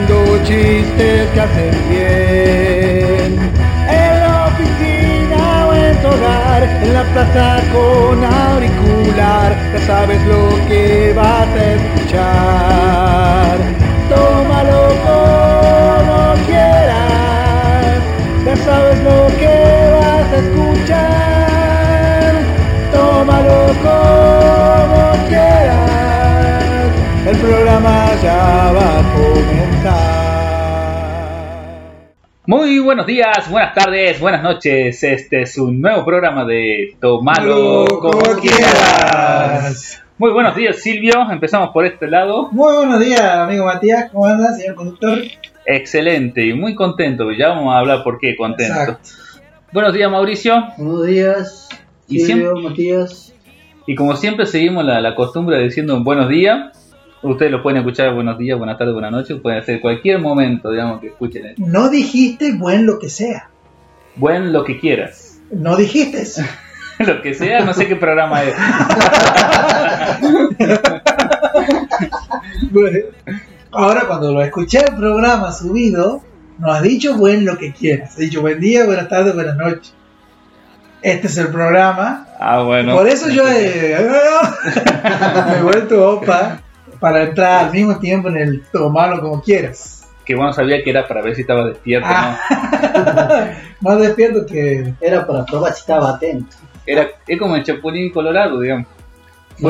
contando chistes que hacen bien. En la oficina o en tu hogar, en la plaza con auricular, ya sabes lo que vas a escuchar. Tómalo como quieras, ya sabes lo que vas a escuchar. Tómalo como programa ya va a comenzar. Muy buenos días, buenas tardes, buenas noches. Este es un nuevo programa de Tomalo como, quieras. Muy buenos días, Silvio. Empezamos por este lado. Muy buenos días, amigo Matías. ¿Cómo andas, señor conductor? Excelente y muy contento. Ya vamos a hablar por qué contento. Exacto. Buenos días, Mauricio. Buenos días, Y Silvio, Matías. Y como siempre seguimos la, la costumbre de diciendo un buenos días. Ustedes lo pueden escuchar buenos días, buenas tardes, buenas noches. Pueden hacer cualquier momento, digamos, que escuchen. esto. No dijiste buen lo que sea. Buen lo que quieras. No dijiste. lo que sea, no sé qué programa es. Ahora cuando lo escuché el programa subido, no has dicho buen lo que quieras. Has dicho buen día, buenas tardes, buenas noches. Este es el programa. Ah, bueno. Por eso yo he, me he vuelto opa para entrar al mismo tiempo en el tomarlo como quieras. Que bueno, sabía que era para ver si estaba despierto, Ah. ¿no? Más despierto que Era para probar si estaba atento. Era, es como el Chapulín Colorado, digamos. ¿No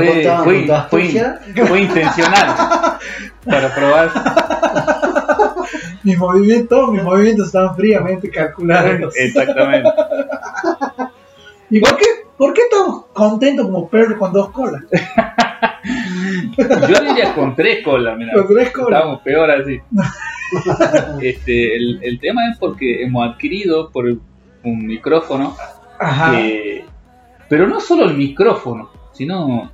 Fue, intencional para probar. mis movimientos, mis movimientos estaban fríamente calculados. Exactamente. ¿Y por qué, por qué estamos contentos como perro con dos colas? Yo diría con tres colas, mira. Con tres colas. Estábamos peor así. Este, el, el tema es porque hemos adquirido por un micrófono, Ajá. que- pero no solo el micrófono, sino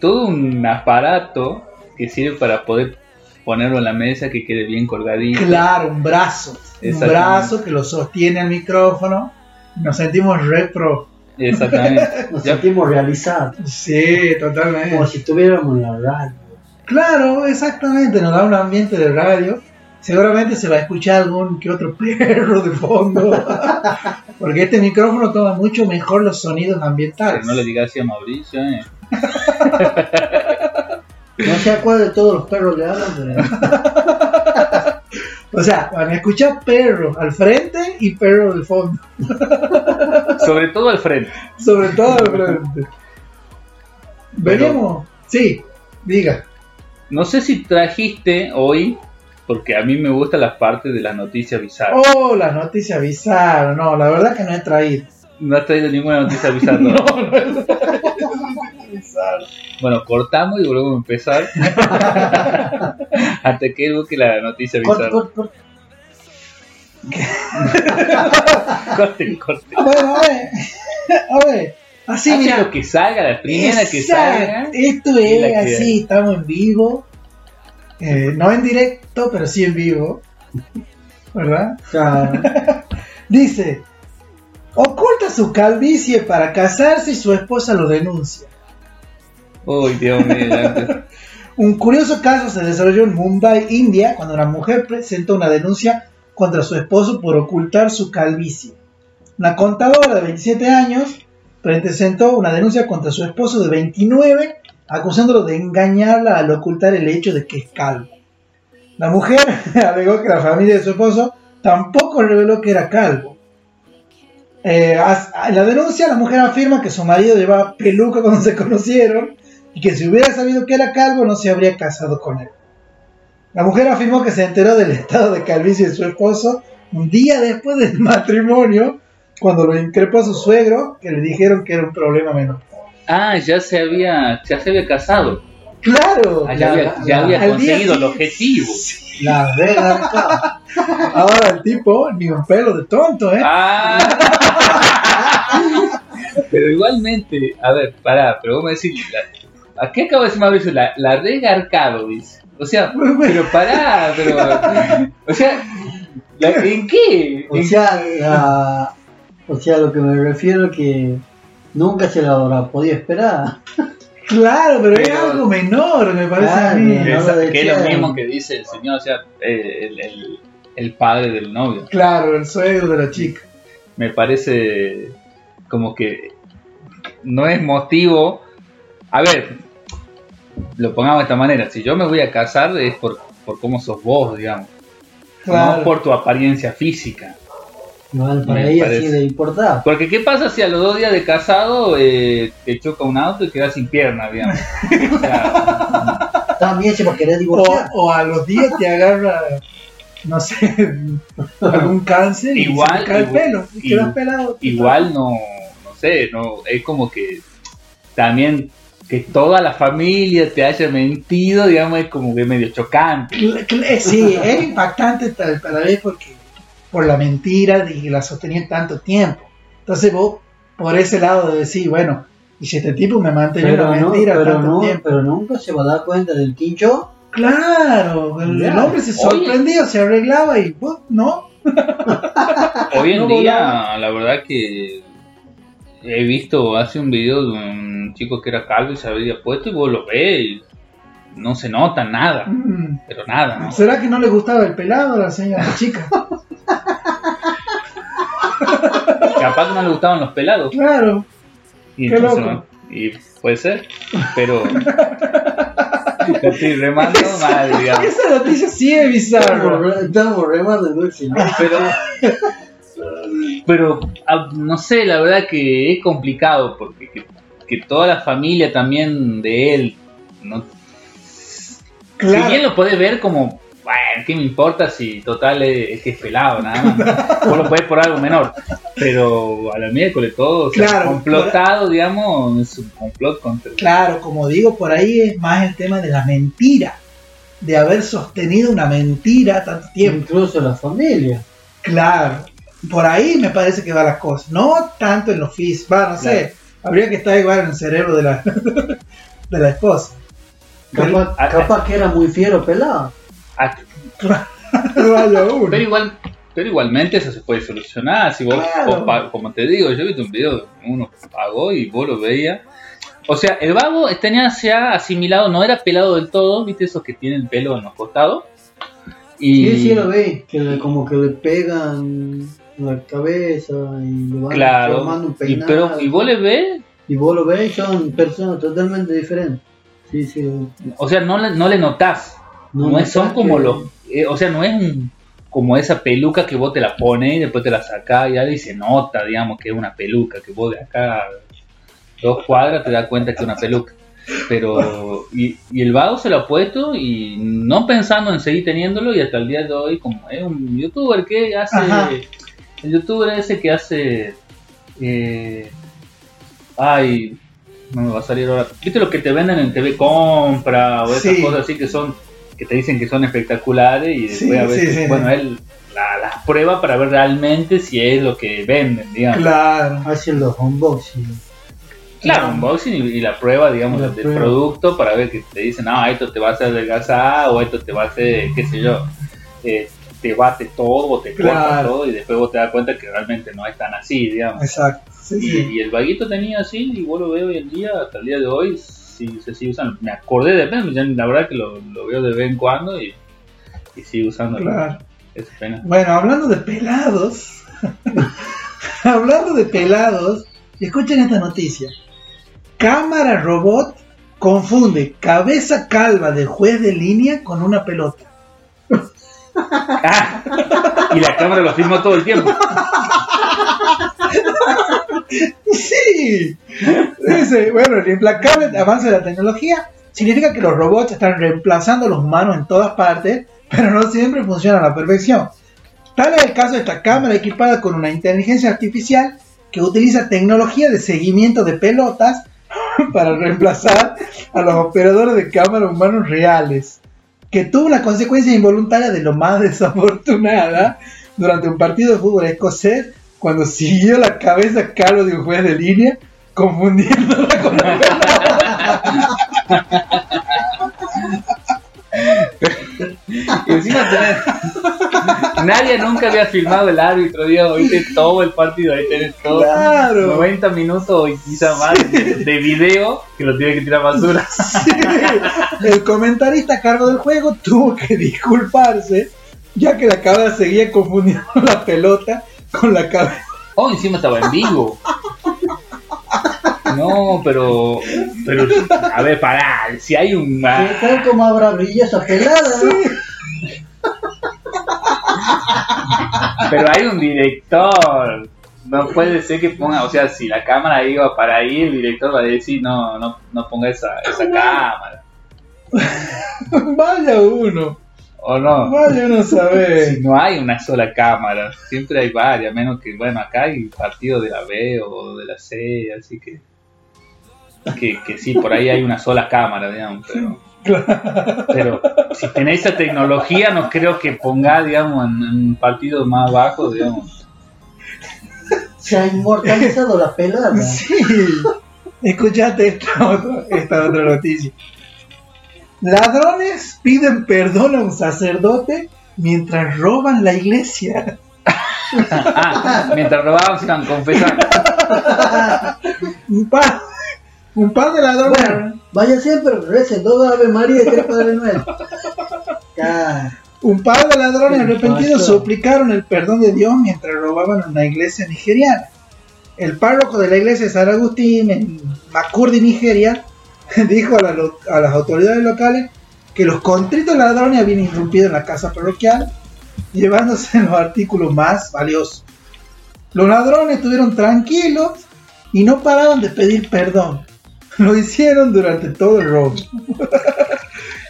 todo un aparato que sirve para poder ponerlo en la mesa que quede bien colgadito. Claro, un brazo. Un brazo que lo sostiene el micrófono. Nos sentimos re pro. Exactamente. Nos Ya- sentimos realizados. Sí, totalmente. Como si estuviéramos en la radio. Claro, exactamente. Nos da un ambiente de radio. Seguramente se va a escuchar algún que otro perro de fondo. Porque este micrófono toma mucho mejor los sonidos ambientales. Pero no le digas así a Mauricio, eh. No sé a cuál de todos los perros le hablan, pero O sea, van a escuchar perro al frente y perro del fondo. Sobre todo al frente. Sobre todo al frente. Veremos. Sí, diga. No sé si trajiste hoy, porque a mí me gustan las partes de las noticias bizarras. Oh, la noticia bizarra. No, la verdad que no he traído. No has traído ninguna noticia bizarra. No, ¿no? no Bueno, cortamos y volvemos a empezar. Hasta que él busque la noticia Cort, bizarra. cort, cort. Corte, corte. Bueno, a ver. A ver. Así, Hace mira. lo que salga, la primera que Exacto. salga. Esto es que- así, estamos en vivo. Eh, no en directo, pero sí en vivo. ¿Verdad? Claro. Dice, oculta su calvicie para casarse y su esposa lo denuncia. Un curioso caso se desarrolló en Mumbai, India, cuando una mujer presentó una denuncia contra su esposo por ocultar su calvicie. Una contadora de 27 años presentó una denuncia contra su esposo de 29, acusándolo de engañarla al ocultar el hecho de que es calvo. La mujer alegó que la familia de su esposo tampoco reveló que era calvo. Eh, en la denuncia, la mujer afirma que su marido llevaba peluca cuando se conocieron y que si hubiera sabido que era calvo no se habría casado con él. La mujer afirmó que se enteró del estado de calvicie de su esposo un día después del matrimonio, cuando lo increpó a su suegro, que le dijeron que era un problema menor. Ah, ya se había, ya se había casado. ¡Claro! Ah, ya había, ya conseguido el objetivo. La vega. Ahora el tipo, ni un pelo de tonto, ¿eh? Ah. pero igualmente, a ver, pará, pero vos me decís, ¿a qué acabo de decir Mauricio? La, la regarcado, dice. O sea, pero pará, pero. O sea, ¿la- ¿en qué? O ¿En- sea, la- o sea, lo que me refiero es que nunca se la habrá podido esperar. Claro, pero, es algo menor, me parece a Claro, mí. no Esa- lo que es lo mismo que dice el señor, o sea, eh, el, el- el padre del novio. Claro, el suegro de la chica. Me parece como que no es motivo. A ver, lo pongamos de esta manera: si yo me voy a casar es por, por cómo sos vos, digamos, Claro. no por tu apariencia física. No, para Me ella parece. sí le importaba. Porque, ¿qué pasa si a los dos días de casado eh, te choca un auto y quedas sin pierna, digamos? O sea, También se va a querer O, divorciar. o a los días te agarra, no sé, algún cáncer y Igual, se te cae el igual, pelo. Y quedas pelado. igual no, no sé, no es como que también que toda la familia te haya mentido, digamos, es como que medio chocante. Eh, Sí, era impactante tal- a la vez porque por la mentira que la sostenía tanto tiempo. Entonces vos, por ese lado de decir, bueno, y si este tipo me mantenía Pero, una no, mentira pero, tanto no, tiempo. pero nunca se va a dar cuenta del quincho. Claro, el, el hombre se Oye. sorprendía, se arreglaba y vos, no. Hoy en No día, volaba. la verdad que he visto hace un video de un chico que era calvo y se había puesto y vos lo ves y no se nota nada, Mm. pero nada, ¿no? ¿Será que no le gustaba el pelado a la señora chica? Capaz que no le gustaban los pelados. Claro. Y Qué entonces, loco. ¿no? Y puede ser, pero estoy remando mal, digamos. Esa noticia sí es bizarra. Estamos, remando dulce. ¿no? Pero, pero ah, no sé, la verdad que es complicado porque que, que toda la familia también de él, no, Claro. si bien lo podés ver como, bueno, ¿qué me importa si total es, es que es pelado nada más? Vos lo podés por algo menor, pero a la miércoles todo, o sea, Claro, complotado, digamos, es un complot contra Claro, como digo, por ahí es más el tema de la mentira. De haber sostenido una mentira tanto tiempo. Incluso la familia. Claro. Por ahí me parece que va las cosas. No tanto en los fis, va, no sé. Habría que estar igual en el cerebro de la, de la esposa. Capaz, Ah, capaz que era muy fiero pelado. Vaya uno. Pero igual, pero igualmente eso se puede solucionar. Si vos, Claro. vos pa- como te digo, yo he visto un video de uno que pagó y vos lo veías. O sea, el vago tenía ya asimilado, no era pelado del todo, viste esos que tienen pelo en los costados. Y Sí, sí, lo ve. Que le- como que le pegan la cabeza y le van claro, formando un y, peinado. pero y vos le ves, Y vos lo ves, son personas totalmente diferentes. Sí, sí. o sea, no le, no le notás. No, es, son como que- los, eh, o sea, no es un- como esa peluca que vos te la pones y después te la sacás y ahí se nota, digamos, que es una peluca, que vos de acá dos cuadras te das cuenta que es una peluca. Pero, y, y el vago se lo ha puesto y no pensando en seguir teniéndolo y hasta el día de hoy, como es un youtuber que hace, Ajá. El youtuber ese que hace, eh, ay, no me va a salir ahora, viste lo que te venden en TV Compra o esas Sí. cosas así que son, que te dicen que son espectaculares y después Sí, a veces, sí, sí. bueno, él la- las prueba para ver realmente si es lo que venden, digamos. Claro. Hacen los unboxing. Claro, unboxing y, y la prueba, digamos, La del prueba. producto para ver que te dicen, ah, esto te va a hacer adelgazar o esto te va a hacer, qué sé yo, eh, te bate todo o te corta Claro. todo y después vos te das cuenta que realmente no es tan así, digamos. Exacto. Sí, Y, sí. y el vaguito tenía así y vos lo veo hoy en día, hasta el día de hoy, sí se sigue usando. Me acordé de ya la verdad que lo, lo veo de vez en cuando y, y sigue usando. Claro. Es pena. Bueno, hablando de pelados. hablando de pelados. Escuchen esta noticia. Cámara robot confunde cabeza calva de juez de línea con una pelota. Ah, y la cámara lo filmó todo el tiempo. Sí. Dice, bueno, el implacable avance de la tecnología significa que los robots están reemplazando a los humanos en todas partes, pero no siempre funcionan a la perfección. Tal es el caso de esta cámara equipada con una inteligencia artificial que utiliza tecnología de seguimiento de pelotas para reemplazar a los operadores de cámara humanos reales, que tuvo una consecuencia involuntaria de lo más desafortunada durante un partido de fútbol escocés cuando siguió la cabeza calva de un juez de línea confundiéndola con la encima tenés, nadie nunca había filmado el árbitro, digamos, viste todo el partido, ahí tenés todo. Claro. 90 minutos y quizá más de, de video que lo tiene que tirar a basura. Sí. El comentarista a cargo del juego tuvo que disculparse, ya que la cabra seguía confundiendo la pelota con la cabeza. Oh, encima estaba en vivo. No, pero, pero, a ver, pará, si hay un... ¿Qué tal como habrá brilla esa pelada? no? Pero hay un director. No puede ser que ponga, o sea, si la cámara iba para ahí, el director va a decir, no, no, no ponga esa, esa cámara. Vaya uno, O no. vaya uno a Si no hay una sola cámara, siempre hay varias, menos que, bueno, acá hay partido de la B o de la C, así que. Que, que sí, por ahí hay una sola cámara, digamos, pero. Pero si tenéis esa tecnología, no creo que ponga, digamos, en, un partido más bajo, digamos. Se ha inmortalizado la pelada. Sí. Escuchate esta otra, esta otra noticia. Ladrones piden perdón a un sacerdote mientras roban la iglesia. Ah, mientras robaban se iban confesando. Un par, de ladrones. Bueno, vaya siempre, dos Ave María y tres Padre Noel. Ya. Un par de ladrones ¿Qué arrepentidos suplicaron el perdón de Dios mientras robaban una iglesia nigeriana. El párroco de la iglesia de San Agustín en Makurdi, Nigeria, dijo a, la a las autoridades locales que los contritos ladrones habían irrumpido en la casa parroquial, llevándose los artículos más valiosos. Los ladrones estuvieron tranquilos y no paraban de pedir perdón. Lo hicieron durante todo el robo.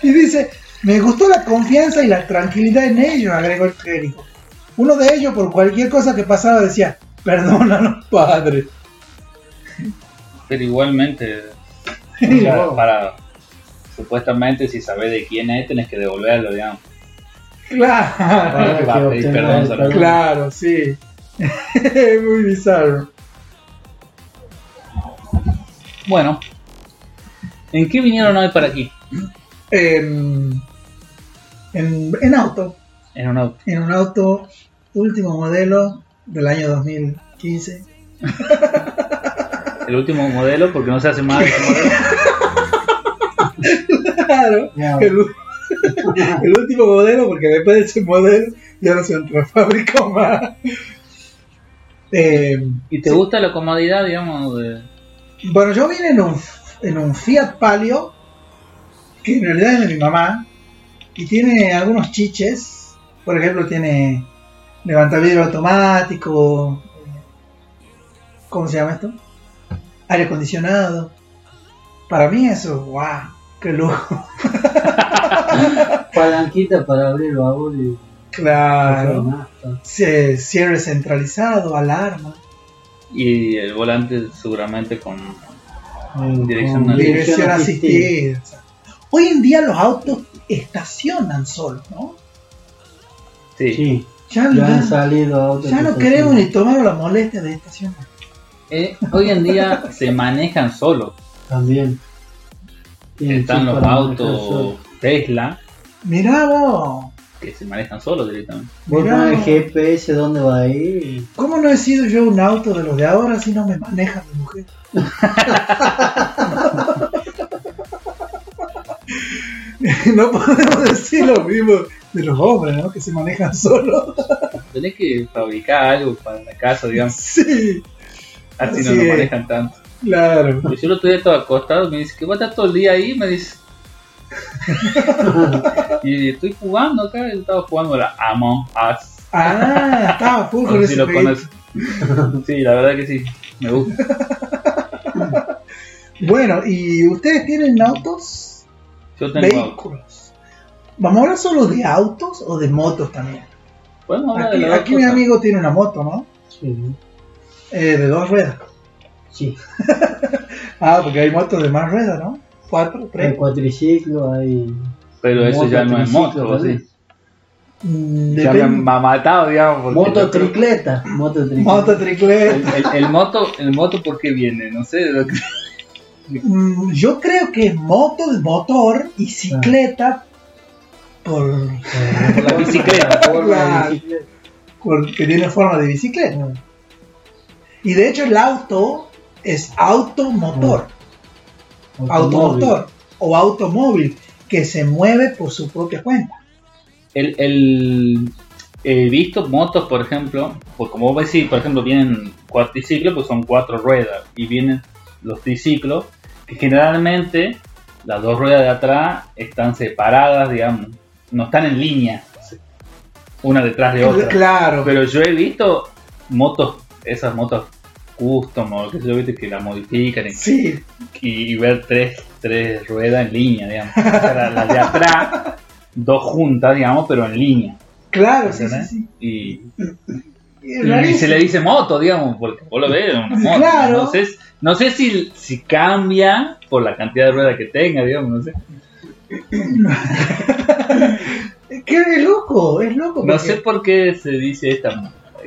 y dice, me gustó la confianza y la tranquilidad en ellos, agregó el clérigo. Uno de ellos, por cualquier cosa que pasaba, decía, perdónanos, padre. Pero igualmente, o sea, para supuestamente si sabes de quién es, tenés que devolverlo, digamos. Claro, Para pedir perdón claro, sí. Muy bizarro. Bueno, ¿en qué vinieron hoy para aquí? En, en, en auto, En un auto. en un auto último modelo del año 2015. El último modelo, porque no se hace más de ese modelo. Claro, Ya. el, el último modelo, porque después de ese modelo ya no se fabricó más. Eh, ¿Y te gusta la comodidad, digamos? De... bueno, yo vine en un, en un Fiat Palio, que en realidad es de mi mamá, y tiene algunos chiches. Por ejemplo, tiene levantavidrio automático. eh, ¿Cómo se llama esto? Aire acondicionado. Para mí eso, wow, qué lujo. Palanquita para abrir el baúl y Claro. Ce- Cierre centralizado, alarma, Y el volante seguramente con... Con Dirección asistida. dirección asistida. Hoy en día los autos estacionan solos, ¿no? Sí. Sí, Ya, ya han salido autos. ya no queremos ni tomar la molestia de estacionar. Eh, hoy en día se manejan solos. También. Tienen Están los autos. Tesla Mirá vos, que se manejan solos directamente. Vos pones GPS dónde va a ir. ¿cómo no he sido yo un auto de los de ahora si no me maneja mi mujer? no podemos decir lo mismo de los hombres, ¿no? Que se manejan solos. Tenés que fabricar algo para la casa, digamos. sí, Así no Así es. manejan tanto. claro. Yo lo estoy todo acostado, me dice que va a estar todo el día ahí, me dice. y estoy jugando acá, yo estaba jugando la Among Us. Ah, estaba full con ese lo jueguito. conoces. Sí, la verdad que sí, me gusta. Bueno, ¿y ustedes tienen autos? Yo tengo auto. Vehículos. ¿Vamos a hablar solo de autos o de motos también? De Aquí, aquí mi amigo tiene una moto, ¿no? Sí. Eh, de dos ruedas. Sí. Ah, porque hay motos de más ruedas, ¿no? Cuatro, Hay tres. cuatriciclo, hay. Pero eso ya no es moto. ¿sí? Mm, Ya me depende- ha matado, digamos. Mototricleta. Mototricleta. Moto El, tricleta. el- el moto, el moto, ¿por qué viene? No sé. lo que- Mm, Yo creo que es moto de motor y cicleta Por, Por la bicicleta. porque tiene forma de bicicleta. Y de hecho el auto es automotor, automotor o automóvil que se mueve por su propia cuenta. El, el- he visto motos, por ejemplo, pues como vos decís, por ejemplo, vienen cuatriciclos, pues son cuatro ruedas, y vienen los triciclos, que generalmente las dos ruedas de atrás están separadas, digamos, no están en línea, una detrás de otra. Claro, Pero yo he visto motos, esas motos custom o qué sé yo, viste, que la modifican y, sí, y- y ver tres, tres ruedas en línea, digamos. O sea, la- de atrás, dos juntas, digamos, pero en línea. claro, sí, sí. Y, se le dice moto, digamos, porque vos lo ves, es una moto. Claro. No sé, no sé si, si cambia por la cantidad de ruedas que tenga, digamos, no sé. Es loco, es loco. No sé por qué se dice esta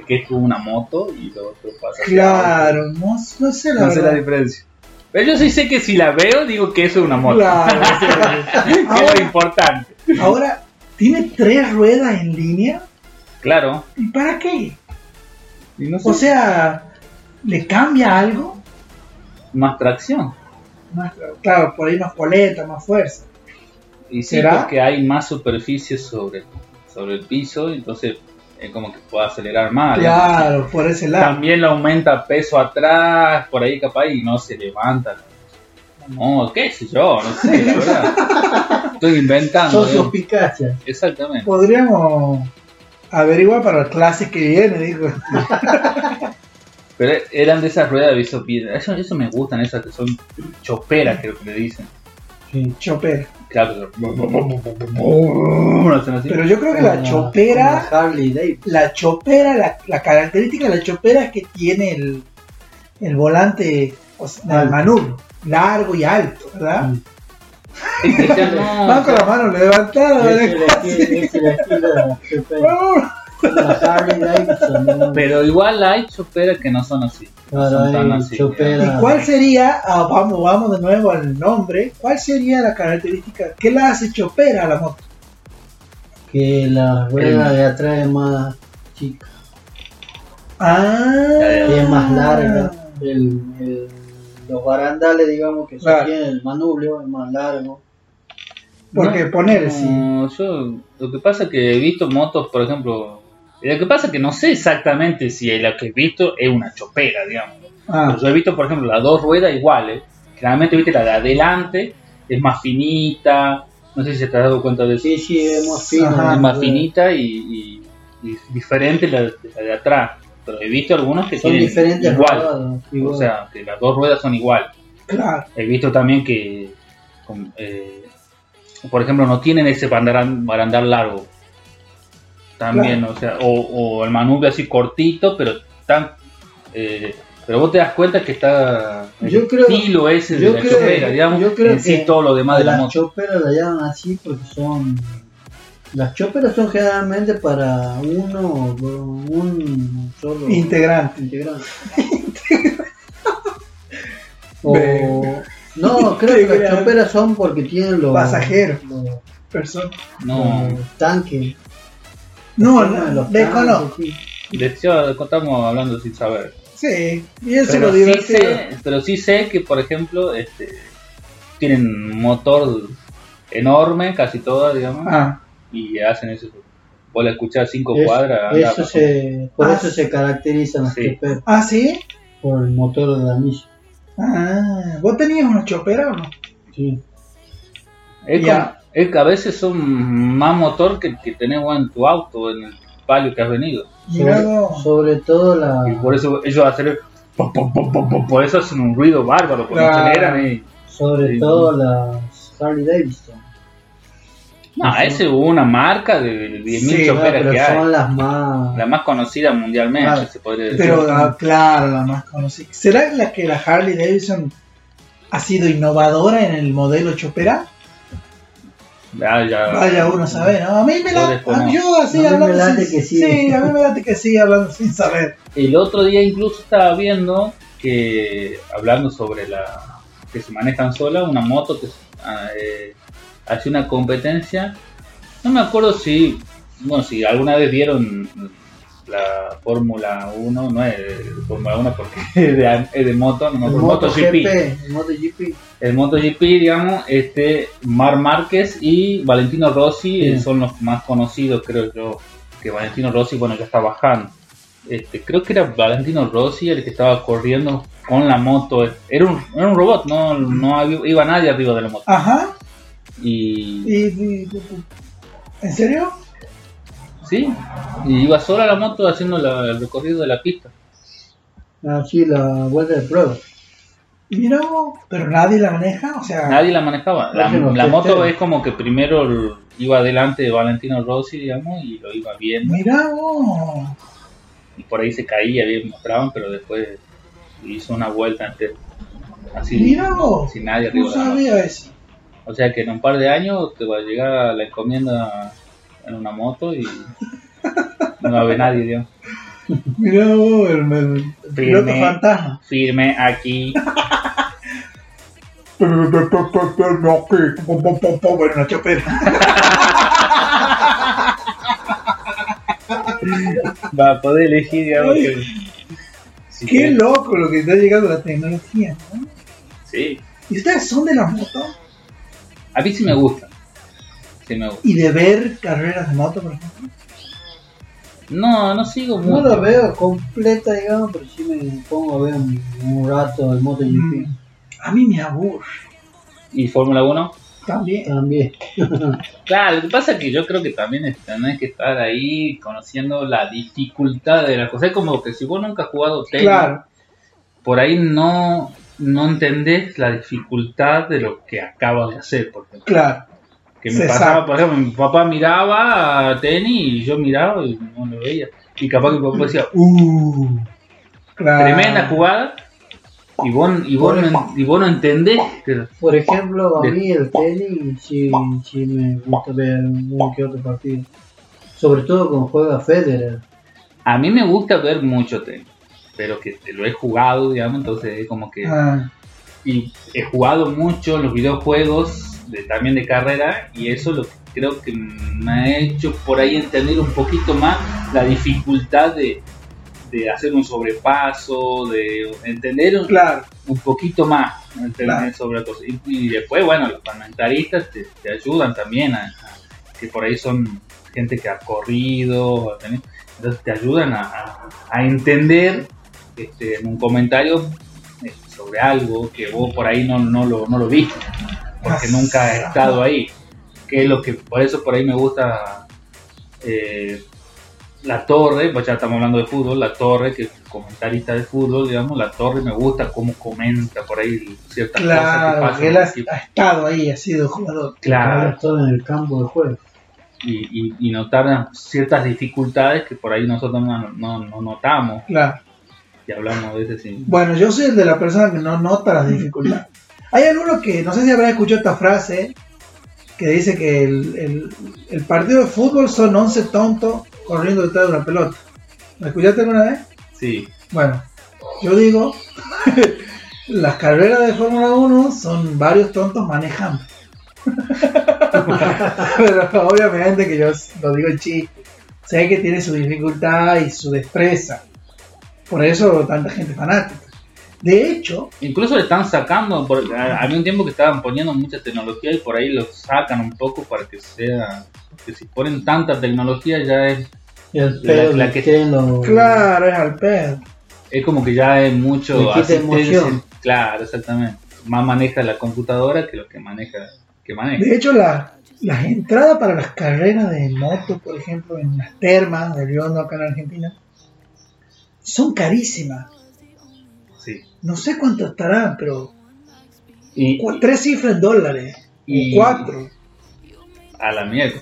que es como una moto y lo otro pasa. hacia Claro, no, no sé la No sé la verdad. diferencia. Pero yo sí sé que si la veo, digo que eso es una moto. Claro, que es lo Ahora- importante. Ahora, ¿tiene tres ruedas en línea? Claro. ¿Y para qué? Y no sé, O sea, ¿le cambia algo? más tracción. Más, claro, por ahí más polenta, más fuerza. Y sí, ¿Será? porque hay más superficie sobre, sobre el piso, entonces es como que puede acelerar más. Claro, por ese lado. También le aumenta peso atrás, por ahí capaz, y no se levanta. No, qué sé yo, no sé, la verdad. Estoy inventando. Son digamos. suspicacias. Exactamente. Podríamos averiguar para la clase que viene, digo. Pero eran de esas ruedas de viso Eso, eso me gustan, esas que son choperas, creo que le dicen. Sí. Chopera. Claro. Pero yo creo que la chopera, la chopera, la, la característica de la chopera es que tiene el, el volante, o sea, manubrio, largo y alto, ¿verdad? Mm. Van con la mano levantada. Es el estilo, es el estilo de la chopera. La Harley Davidson. ¿no? Pero igual hay choperas que no son así. No Claro, son tan hay así. chopera. ¿Y cuál sería, ah, vamos, vamos de nuevo al nombre, cuál sería la característica, qué la hace chopera a la moto? Que la rueda de atrás es más chica. Ah, es más larga. El, el- los barandales, digamos, que Claro. sostienen el manubrio, es más largo. Porque No, poner, sí. no, yo lo que pasa es que he visto motos, por ejemplo. Lo que pasa es que no sé exactamente si la que he visto es una chopera, digamos. Ah, Pero yo he visto, por ejemplo, las dos ruedas iguales. Generalmente, viste, la de adelante es más finita. No sé si te has dado cuenta de eso. Sí, sí, es más fino. Ajá, es más finita y, y- y diferente la, de la de atrás. Pero he visto algunos que Son tienen diferentes igual. O sea, que las dos ruedas son igual. claro. He visto también que, con- eh, por ejemplo, no tienen ese barandal, barandal largo. También, o sea, o, o el manubrio así cortito, pero tan. eh, pero vos te das cuenta que está el Yo creo- estilo ese yo de la creo- chopera, digamos, yo creo en sí que todo lo demás de la las moto. choperas la llaman así porque son. Las choperas son generalmente para uno, un solo Integrante. integrante. o, no, creo que las choperas son porque tienen los Pasajeros. los, Persona. No, los tanques. No, no, desconozco. sí. de hecho, estamos hablando sin saber. Sí, y eso es Pero lo sí, divertido. sé, pero sí sé que, por ejemplo, este, tienen un motor enorme, casi todas, digamos, Ah, y hacen eso. Vos la escuchás cinco Es- cuadras. eso se, por Ah, eso se caracterizan las Sí. choperas, ah, sí. por el motor de la misma. Ah, ¿vos tenías una chopera o no? Sí. Es, Ya. Es que a veces son más motor que el que tenés vos en tu auto, en el palio que has venido. Sobre, sobre todo la, Y por eso ellos hacen. Por eso hacen un ruido bárbaro cuando Claro. aceleran. Y... sobre Sí. todo las Harley Davidson. No, esa es una marca de 10.000 Sí, No, pero que hay. son las más La más conocida mundialmente, Claro. se podría decir. Pero, ah, claro, la más conocida. ¿Será la que la Harley Davidson ha sido innovadora en el modelo chopera? Ya, ya. Vaya uno a saber, ¿no? A mí me la... a- Yo así A mí me hablando late sin- que sí. a mí me late que sí, hablando sin saber. El otro día incluso estaba viendo que, hablando sobre la que se manejan sola, una moto que ah, eh, hace una competencia, No me acuerdo si, no, si alguna vez vieron la Fórmula 1, no es de Fórmula 1 porque es de, es de moto, no El MotoGP. MotoGP, el MotoGP. Digamos, este, Mar Márquez y Valentino Rossi eh, Sí. son los más conocidos, creo yo, que Valentino Rossi, bueno, ya está bajando. Este, creo que era Valentino Rossi el que estaba corriendo con la moto. Era un, era un robot, no, no había- iba nadie arriba de la moto. Ajá. Y Y, y- ¿En serio? sí, y iba sola la moto haciendo la- el recorrido de la pista. Así la vuelta de prueba. Mira, pero nadie la maneja, o sea, Nadie la manejaba. La, moto es como que primero iba delante de Valentino Rossi, digamos, y lo iba viendo. mira, vos. y por ahí se caía, bien mostraban, pero después hizo una vuelta entera. Así, Mira vos. sin nadie arriba. sabía eso. O sea que en un par de años te va a llegar la encomienda en una moto y no va a haber nadie, digamos. Mira, el, el- piloto fantasma. firme aquí. Bueno, chopera. Va a poder elegir, digamos, que... si Qué loco lo que está llegando la tecnología, ¿no? Sí, ¿Y ustedes son de la moto? a mí sí me gusta. Sí me gusta. ¿Y de ver carreras de moto, por ejemplo? No, no sigo No mucho. la veo completa, digamos, pero sí me pongo a ver un, un rato el MotoGP. A mí me aburre. ¿Y Fórmula 1? También. También. Claro, lo que pasa es que yo creo que también es- tenés que estar ahí conociendo la dificultad de la cosa. Es como que si vos nunca has jugado tenis, Claro. por ahí no, no entendés la dificultad de lo que acabas de hacer. Por ejemplo. Claro. Que me pasaba, por ejemplo, mi papá miraba tenis y yo miraba y no lo veía. Y capaz que mi papá decía, Uh. Claro. tremenda jugada. Y vos, y, vos no, y vos no entendés. que- Por ejemplo, a mí el tenis sí, sí me gusta ver uno que otro partido. Sobre todo cuando juega Federer. A mí me gusta ver mucho tenis, pero que lo he jugado, digamos, entonces es como que... Ah, y he jugado mucho los videojuegos de, también de carrera y eso lo que creo que me ha hecho por ahí entender un poquito más la dificultad de, de hacer un sobrepaso, de entender un, claro. un poquito más entender Claro. sobre la cosa. Y, y después, bueno, los comentaristas te, te ayudan también a, a- que por ahí son gente que ha corrido, entonces te ayudan a, a- a entender este, en un comentario eh, sobre algo que vos por ahí no, no, lo, no lo viste, porque nunca has estado ahí. Que es lo que, por eso por ahí me gusta eh, la torre, pues ya estamos hablando de fútbol, la torre, que es comentarista de fútbol, digamos, la torre me gusta cómo comenta por ahí ciertas cosas que pasan. él ha, y- ha estado ahí, ha sido jugador. Claro, estoy en el campo de juego. y, y, y notar ciertas dificultades que por ahí nosotros no, no, no notamos Claro. y hablamos a veces sin... Bueno, yo soy el de la persona que no nota las dificultades. Hay alguno que, no sé si habrán escuchado esta frase, que dice que el, el- el partido de fútbol son 11 tontos corriendo detrás de una pelota. ¿La escuchaste alguna vez? Sí, Bueno, yo digo, las carreras de Fórmula 1 son varios tontos manejando. Pero obviamente que yo lo digo en chiste. Sé que tiene su dificultad y su destreza. Por eso tanta gente fanática. De hecho, incluso le están sacando, había un tiempo que estaban poniendo mucha tecnología y por ahí lo sacan un poco para que sea, que si ponen tanta tecnología ya es, el La- pedo la le que- quieren los- claro, es al pedo. es como que ya es mucho emoción. Claro, exactamente. Más maneja la computadora que lo que maneja, que maneja. De hecho, la- las entradas para las carreras de moto, por ejemplo, en las termas de Riondo acá en Argentina, son carísimas. No sé cuánto estarán, pero Y, tres cifras en dólares. Y- cuatro. a la mierda.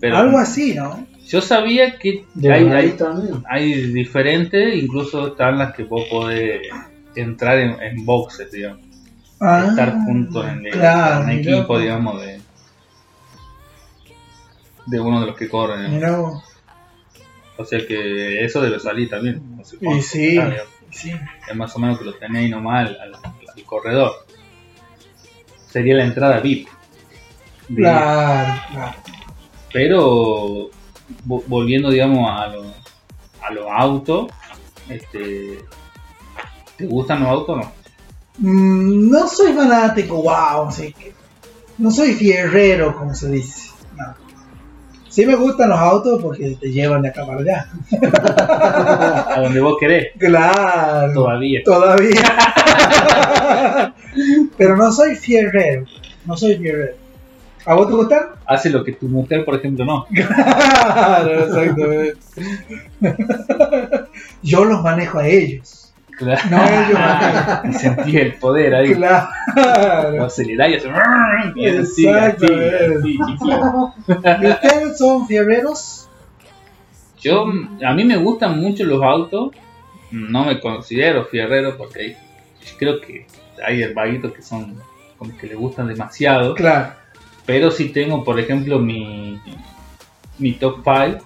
Pero Algo así, ¿no? yo sabía que hay, hay, también. hay diferentes, incluso están las que vos podés entrar en, en boxes, digamos. Ah, estar juntos en, el- claro, en mirá equipo, digamos, de, de uno de los que corren. vos. O sea que eso debe salir también. No sé Y sí, está. Sí. es más o menos que lo tenéis nomás al, al- al corredor. Sería la entrada VIP. De- Claro, claro. Pero vo- volviendo, digamos, a los a los autos, este, ¿te gustan los autos o no? Mm, no soy fanático, wow, así que no soy fierrero, como se dice. No. Sí me gustan los autos porque te llevan de acá para allá. A donde vos querés, Claro. todavía. Todavía. Pero no soy fierrero. No soy fierrero. ¿A vos te gustan? Hace lo que tu mujer, por ejemplo, no. Claro, exactamente. Yo los manejo a ellos. Claro. No a Y sentí el poder ahí. Claro. Lo acelerás y hace... y así. ¿Y ustedes son fierreros? Yo, a mí me gustan mucho los autos. No me considero fierrero porque hay- creo que hay vaguitos que son como que le gustan demasiado. Claro. Pero sí tengo, por ejemplo, mi, mi top 5.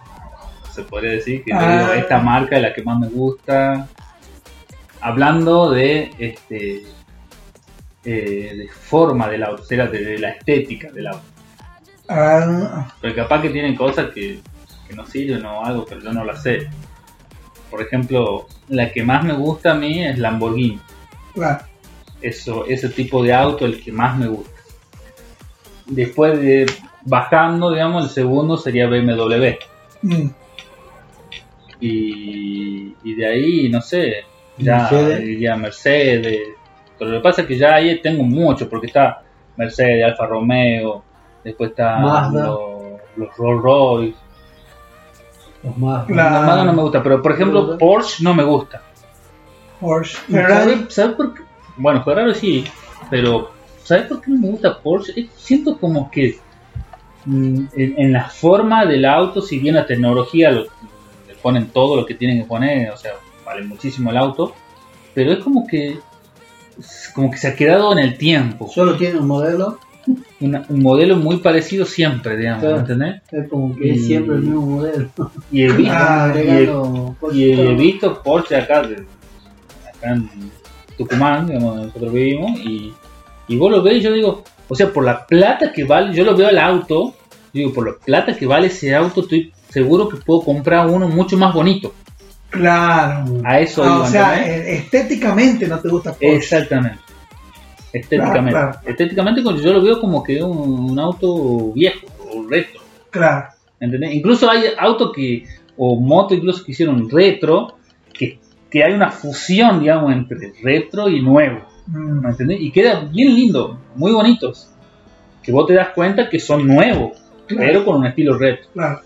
Se podría decir que yo Ah. digo, esta marca es la que más me gusta. Hablando de este eh, de forma del auto, o sea, de, de la estética del auto. Ah, Pero capaz que tienen cosas que, que no sirven o algo, pero yo no las sé. Por ejemplo, la que más me gusta a mí es Lamborghini. claro. Eso, ese tipo de auto el que más me gusta. Después de bajando, digamos, el segundo sería BMW. Mm. Y, y de ahí, no sé, ya Mercedes. diría Mercedes. Pero lo que pasa es que ya ahí tengo mucho, porque está Mercedes, Alfa Romeo, después está Mazda. los, los Rolls Royce. Los más. Claro. La Mazda no me gusta, pero por ejemplo Porsche no me gusta. Porsche. Ferrari. ¿Sabes sabe por qué? Bueno, Ferrari sí, pero ¿sabes por qué no me gusta Porsche? Siento como que mm, en, en la forma del auto, si bien la tecnología lo- le ponen todo lo que tienen que poner, o sea, vale muchísimo el auto, pero es como que como que se ha quedado en el tiempo. Solo tiene un modelo. Una- un modelo muy parecido siempre, digamos, Claro. ¿entendés? Es como que es siempre el mismo modelo. Y he visto, Ah, y agregando Y visto Porsche acá, de- acá en Tucumán, digamos, donde nosotros vivimos, y, y vos lo ves y yo digo, o sea, por la plata que vale, yo lo veo al auto, digo, por la plata que vale ese auto, estoy seguro que puedo comprar uno mucho más bonito. Claro. A eso Ah, o sea, eh, estéticamente no te gusta Porsche. Exactamente. Estéticamente. Claro, claro. Estéticamente yo lo veo como que un, un auto viejo o retro. Claro. ¿entendés? Incluso hay autos que, o motos incluso que hicieron retro, que, que hay una fusión, digamos, entre retro y nuevo, Mm. ¿me entendés? Y queda bien lindo, muy bonitos, que vos te das cuenta que son nuevos, Claro. pero con un estilo retro. Claro.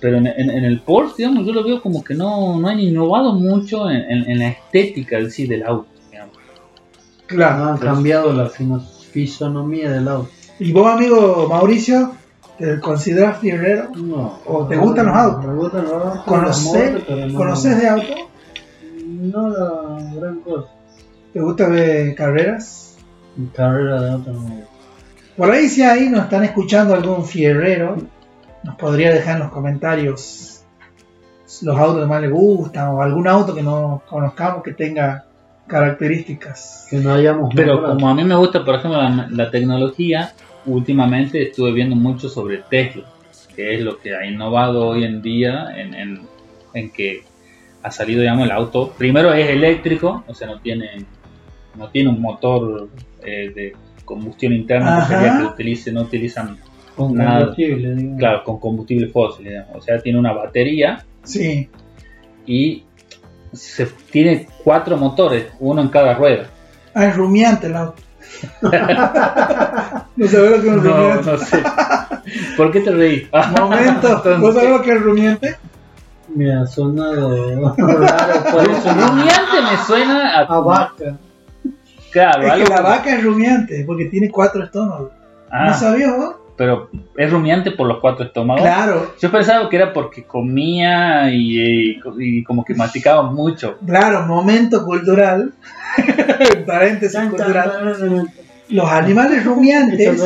Pero en, en- en el Porsche, digamos, yo lo veo como que no, no han innovado mucho en, en- en la estética en sí del auto, digamos. Claro. No han cambiado la fisonomía del auto. ¿Y vos, amigo Mauricio, te consideras fierrero? No. ¿O te gustan los autos? Me gustan los autos. ¿Conoces, las motos, pero no- ¿Conoces de auto? No la gran cosa. ¿Te gusta ver carreras? Mi carrera de auto no me gusta. Por ahí si ahí nos están escuchando algún fierrero, nos podría dejar en los comentarios los autos que más le gustan o algún auto que no conozcamos que tenga características. Que no hayamos Pero mejorado. como a mí me gusta, por ejemplo, la, la tecnología, últimamente estuve viendo mucho sobre Tesla, que es lo que ha innovado hoy en día en, en- en que ha salido, digamos, el auto. Primero es eléctrico, o sea, no tiene, no tiene un motor eh, de combustión interna, que Ajá. sería que utilice, no utilizan, Con nada. combustible, digamos. claro, con combustible fósil, digamos. o sea, tiene una batería Sí. y se, tiene cuatro motores, uno en cada rueda. Ah, es rumiante el auto. no sabes lo que es un No, rumiante. no sé. ¿Por qué te reí? Momento, ¿vos sabés lo que es rumiante? Me ha sonado raro, por eso. Rumiante me suena a, A vaca. Claro, Es que algo- la vaca es rumiante porque tiene cuatro estómagos. Ah, ¿No sabías vos? Pero es rumiante por los cuatro estómagos. Claro, Yo pensaba que era porque comía y, y- y como que masticaba mucho. claro, momento cultural. Paréntesis cultural. Los animales rumiantes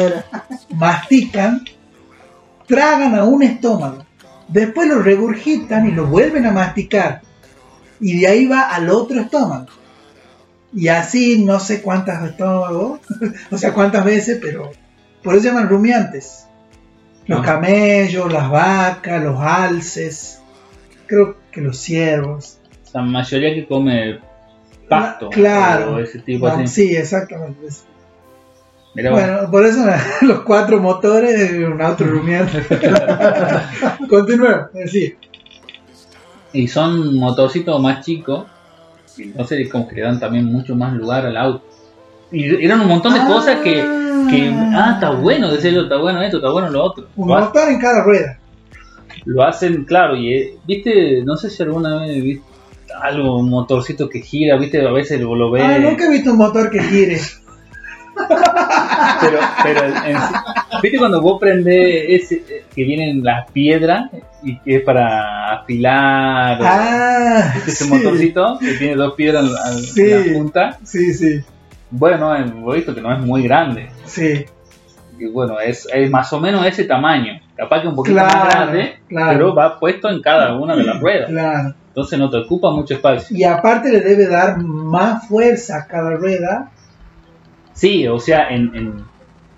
mastican, tragan a un estómago, después lo regurgitan y lo vuelven a masticar. Y de ahí va al otro estómago. Y así no sé cuántas estómagos, o sea cuántas veces, pero por eso se llaman rumiantes. Los camellos, las vacas, los alces, creo que los ciervos. La mayoría que come pasto. Claro. O ese tipo Ah, así. Sí, exactamente. Bueno, por eso los cuatro motores de un auto rumiante. Continuemos, decir, Y son motorcitos más chicos. Sé, como que le dan también mucho más lugar al auto. Y eran un montón de cosas que, que. Ah, está bueno, decía yo, está bueno esto, está bueno lo otro. un motor en cada rueda. lo hacen, claro, y eh, viste, no sé si alguna vez viste algo, un motorcito que gira, viste, a veces lo, lo ves. Ah, nunca he visto un motor que gire. Pero, pero en viste cuando vos prendés ese eh, que vienen las piedras y que es para afilar. Ah, ¿viste ese sí. motorcito que tiene dos piedras en la, en la punta. Sí, sí, Bueno, vos visto que no es muy grande. sí. Y bueno, es, es más o menos ese tamaño. Capaz que un poquito Claro, más grande, claro. pero va puesto en cada una de las ruedas. Claro. Entonces no te ocupa mucho espacio. Y aparte le debe dar más fuerza a cada rueda. Sí, o sea, en, en-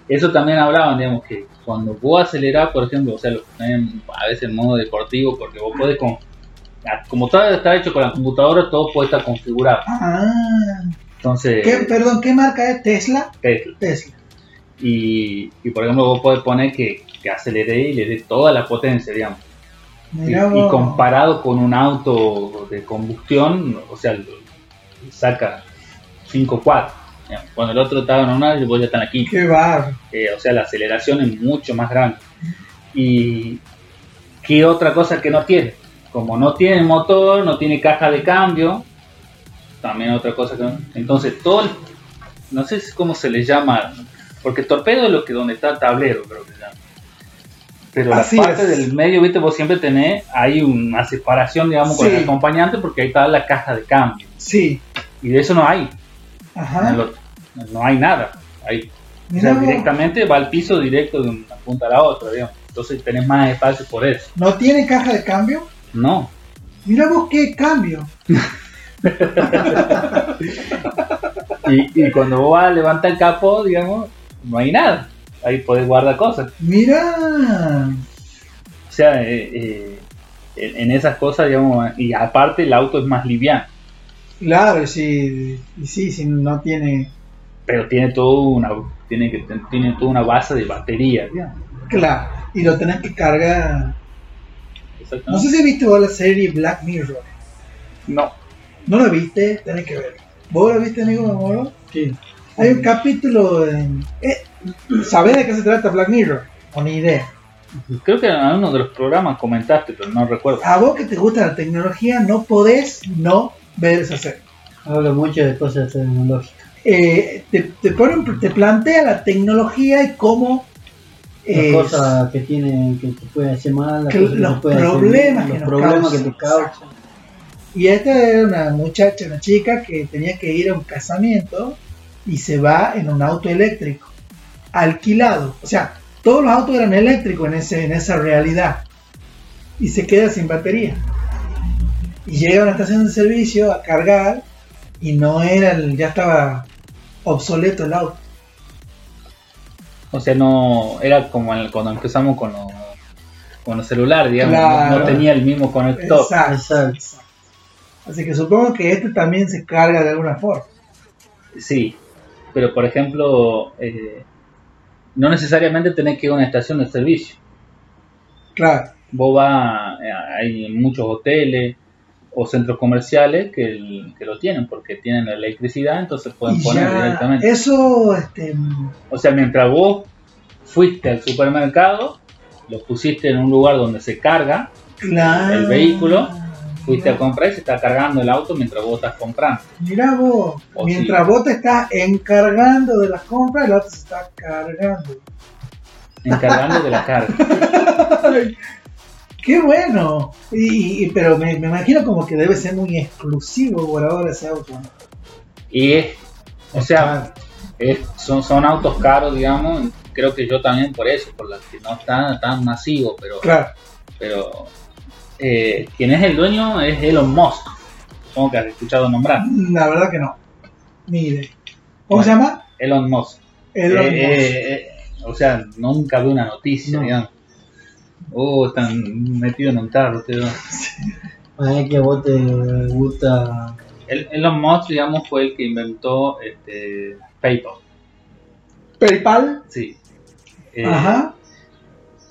eso también hablaban, digamos, que cuando vos acelerás, por ejemplo, o sea, lo ponen a veces en modo deportivo, porque vos podés, con, como todo está hecho con la computadora, todo puede estar configurado. Ah, Entonces, ¿qué, perdón, ¿qué marca es? ¿Tesla? Tesla. Tesla. Y, y, por ejemplo, vos podés poner que, que acelere y le dé toda la potencia, digamos. Y, comparado con un auto de combustión, o sea, saca 5 4. Cuando el otro estaba en una, y vos ya están aquí. Qué bárbaro. Eh, o sea, la aceleración es mucho más grande. ¿Y qué otra cosa que no tiene? Como no tiene motor, no tiene caja de cambio, también otra cosa que. Entonces, todo el- no sé cómo se le llama, porque torpedo es lo que donde está el tablero, creo que se llama. Pero Así la parte es. del medio, viste, vos siempre tenés ahí una separación, digamos, con el acompañante, porque ahí está la caja de cambio. Sí. Y de eso no hay. en Ajá. el otro. No hay nada. Hay o sea, directamente va al piso directo de una punta a la otra, digamos. Entonces tenés más espacio por eso. ¿No tiene caja de cambio? No. Mira vos qué cambio. Y, y cuando vos vas a levantar el capó, digamos, no hay nada. Ahí podés guardar cosas. Mira. O sea, eh, eh, en, esas cosas, digamos, y aparte el auto es más liviano. Claro, sí. Sí, si no tiene. Pero tiene todo una, tiene que, tiene toda una base de batería, digamos. Claro. Y lo tenés que cargar. No sé si viste vos la serie Black Mirror. No. ¿No la viste? Tenés que ver. ¿Vos la viste, amigo Moro? Sí. Hay un capítulo en... Eh, ¿Sabés de qué se trata Black Mirror? O ni idea. Creo que en uno de los programas comentaste, pero no recuerdo. A vos que te gusta la tecnología, no podés no ver esa serie. Habla mucho de cosas tecnológicas. Eh, te, te, ponen- te plantea la tecnología y cómo... Las eh, cosas que tiene que te puede hacer mal, las que cosas que los te puede hacer problemas que los nos problemas causan. que te causan. Y esta era una muchacha, una chica que tenía que ir a un casamiento y se va en un auto eléctrico, alquilado. O sea, todos los autos eran eléctricos en, ese, en esa realidad. Y se queda sin batería. Y llega a una estación de servicio a cargar y no era, el- ya estaba obsoleto el auto. O sea, no era como el- cuando empezamos con los, con los celulares, digamos, no- no, tenía el mismo conector. Exacto. Exacto. Así que supongo que este también se carga de alguna forma. Sí, pero por ejemplo, eh, no necesariamente tenés que ir a una estación de servicio. Claro. Vos vas, eh, hay muchos hoteles o centros comerciales que, el- que lo tienen porque tienen electricidad, entonces pueden Y poner ya, directamente. eso, este, O sea, mientras vos fuiste al supermercado, lo pusiste en un lugar donde se carga, claro. el vehículo, fuiste a comprar y se está cargando el auto mientras vos estás comprando. Mira vos, O mientras sí. vos te estás encargando de las compras, el otro se está cargando. Encargando de la carga. ¡Qué bueno! Y, y- pero me, me imagino como que debe ser muy exclusivo por ahora ese auto. ¿no? Y es, o sea, es- son, son autos caros, digamos. Creo que yo también por eso, por la que no está tan masivo, pero, Claro, pero eh, quien es el dueño es Elon Musk. Supongo que has escuchado nombrar. la verdad que no. Ni idea. ¿Cómo Bueno. se llama? Elon Musk. Elon Eh, Musk. eh, eh, o sea, nunca vi una noticia, No. digamos. Oh, están metidos en un tarro dos. Ay, que a vos te gusta. El- Elon Musk, digamos, fue el que inventó este, PayPal. PayPal. Sí. Eh, Ajá.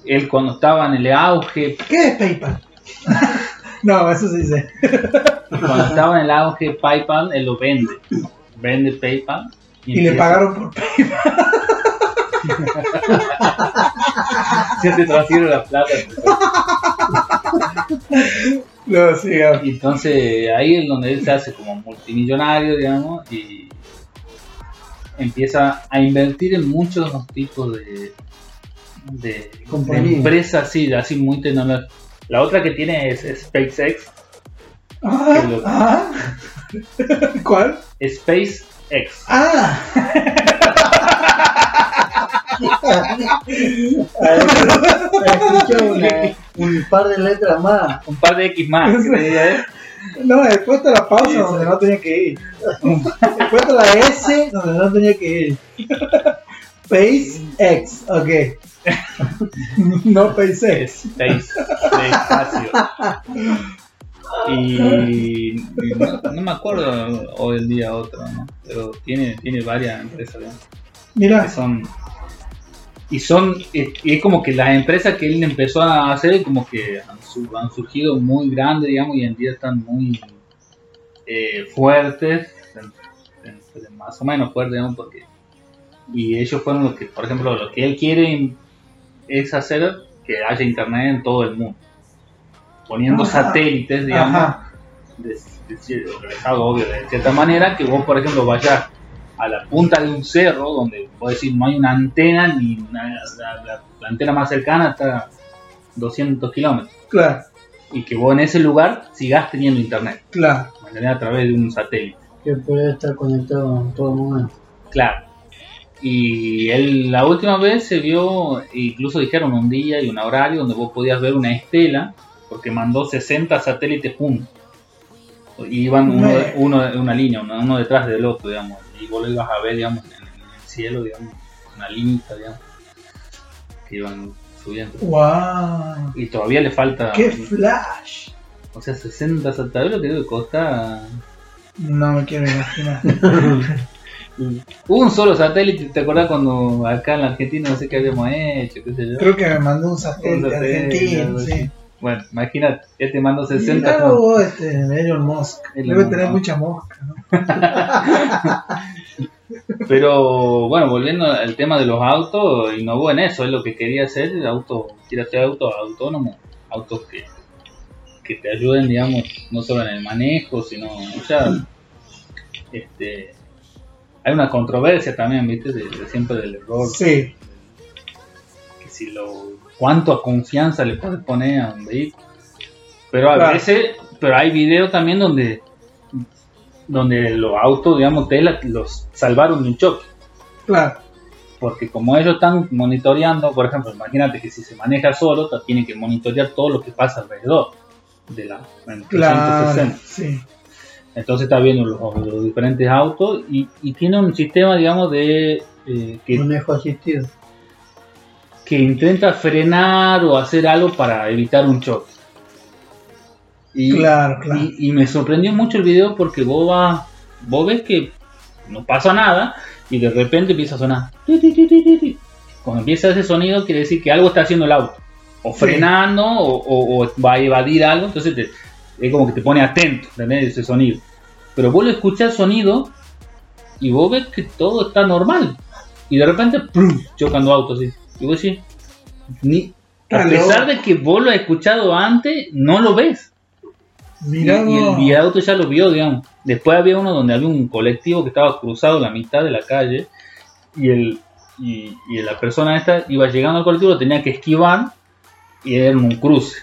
Él cuando estaba en el auge, ¿Qué es PayPal? no, eso sí sé. cuando estaba en el auge PayPal, él lo vende. Vende PayPal. Y le pagaron por PayPal. Se te transfiere la plata. No, sí. Y entonces ahí es donde él se hace como multimillonario, digamos, y empieza a invertir en muchos tipos de, de, de Compañía. empresas así, así muy tecnológicas. La otra que tiene es SpaceX. Ah, ah. ¿Cuál? SpaceX. Ah, Escucha una- un par de letras más. Un par de X más. te ¿eh? no, después está la pausa donde no tenía que ir. Después está la S donde no tenía que ir. SpaceX, ok. no SpaceX. Space, de espacio. Y, no, no me acuerdo hoy el día otro, ¿no? pero tiene, tiene varias empresas. Mira, que son y son y y es como que las empresas que él empezó a hacer como que han, su- han surgido muy grandes digamos y en día están muy eh, fuertes en- más o menos fuertes digamos porque y ellos fueron los que por ejemplo lo que él quiere es hacer que haya internet en todo el mundo poniendo Ajá. satélites digamos Ajá. de, de obvio, de cierta manera que vos, por ejemplo, vayas a la punta de un cerro donde, vos decir, no hay una antena, ni una- la, la- la antena más cercana está a 200 kilómetros, claro, y que vos en ese lugar sigas teniendo internet, claro. a través de un satélite. Que puede estar conectado en todo momento. Claro. Y él la última vez se vio, incluso dijeron un día y un horario donde vos podías ver una estela, porque mandó 60 satélites juntos. Y iban uno, Me- uno de una línea, uno, uno detrás del otro, digamos. Y vos lo ibas a ver, digamos, en, el cielo, digamos, una línea, digamos, que iban subiendo. Wow. Y todavía le falta, ¡Qué flash! o sea, 60 satélites, lo que debe costar. No me quiero imaginar. Un solo satélite, ¿te acordás cuando acá en la Argentina no sé qué habíamos hecho? ¿Qué sé yo? Creo que me mandó un satélite Un satélite, argentino, sí. Bueno, imagínate, ya te mando 60. Mirá con- vos, este, Elon Musk. Elon Debe tener mucha mosca, ¿no? Pero bueno, volviendo al tema de los autos, innovó en eso, es lo que quería hacer, el auto, quiere hacer autos autónomos, autos que, que te ayuden, digamos, no solo en el manejo, sino, o sea, este, hay una controversia también, viste, de, de siempre del error, Sí, que si lo, cuánto confianza le puedes poner a un vehículo, pero a Claro. veces, pero hay videos también donde, donde los autos, digamos, Tesla los salvaron de un choque. claro. porque como ellos están monitoreando, por ejemplo, imagínate que si se maneja solo, tienen que monitorear todo lo que pasa alrededor de la en Claro, 360. sí. Entonces está viendo los, los diferentes autos y, y tiene un sistema, digamos, de eh, que, Manejo asistido. que intenta frenar o hacer algo para evitar un choque. Y, Claro, claro. y, y me sorprendió mucho el video porque vos, vas- vos ves que no pasa nada y de repente empieza a sonar. Cuando empieza ese sonido quiere decir que algo está haciendo el auto. O Sí. frenando o, o- o va a evadir algo. Entonces te- es como que te pone atento ¿entendés? ese sonido. Pero vos lo escuchás sonido y vos ves que todo está normal. Y de repente ¡prum! chocando autos. así. Y vos decís, ni, a pesar de que vos lo has escuchado antes, no lo ves. Y, Mirá y el auto ya lo vio, digamos. Después había uno donde había un colectivo que estaba cruzado la mitad de la calle y el y, y la persona esta iba llegando al colectivo, lo tenía que esquivar y era un cruce.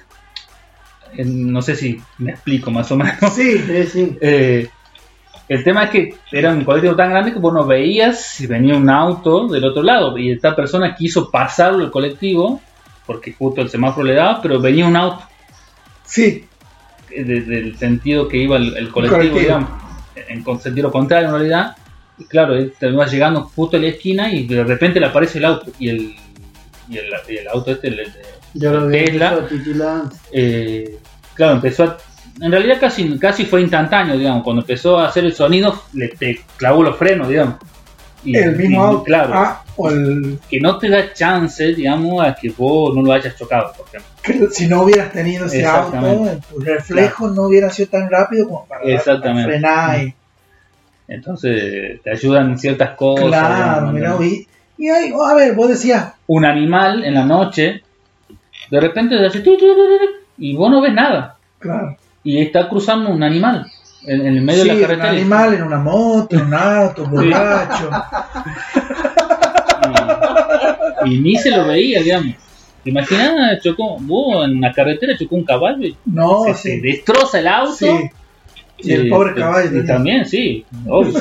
Eh, No sé si me explico más o menos. Sí, Sí, sí. Eh, el tema es que era un colectivo tan grande que vos no veías si venía un auto del otro lado y esta persona quiso pasarlo el colectivo porque justo el semáforo le daba, pero venía un auto sí. eh, de- del sentido que iba el, el colectivo, colectivo. digamos, en con- sentido contrario en realidad. Y claro, él terminó llegando justo a la esquina y de repente le aparece el auto y el, y el, y el auto este, el, el de Yo lo vi Tesla. eh, claro, empezó a... En realidad casi, casi fue instantáneo, digamos, cuando empezó a hacer el sonido, le te clavó los frenos, digamos. Y- el mismo y, auto. Claro, Ah, o el, que no te da chance, digamos, a que vos no lo hayas chocado, por ejemplo. que si no hubieras tenido ese auto, tu reflejo no hubiera sido tan rápido como para, para Exactamente. frenar. Y, Entonces te ayudan ciertas cosas. claro, mira, y, y ahí, a ver, vos decías, Un animal en la noche, de repente te hace y vos no ves nada. claro, Y está cruzando un animal en, en el medio sí, de la un carretera. animal en una moto, en un auto, borracho. Y, y ni se lo veía, digamos. ¿Te imaginas? Chocó, vos en la carretera chocó un caballo y No, se, sí, se destroza el auto. sí. Y el pobre caballo y también, sí. obvio.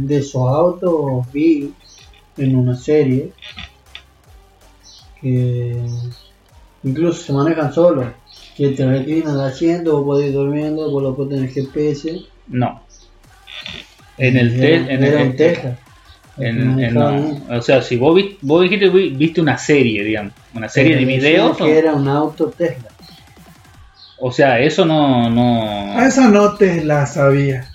De esos autos vi en una serie que incluso se manejan solos. Que te reclinan el asiento, vos podés ir durmiendo, vos lo pones en el GPS. No. En el, te- Era- en el- era un Tesla. en- en-. O sea, si vos, vi- vos dijiste vi- viste una serie, digamos, una serie de Pero videos, o, Que era un auto Tesla. o sea, eso no, no, A esa no te la sabía.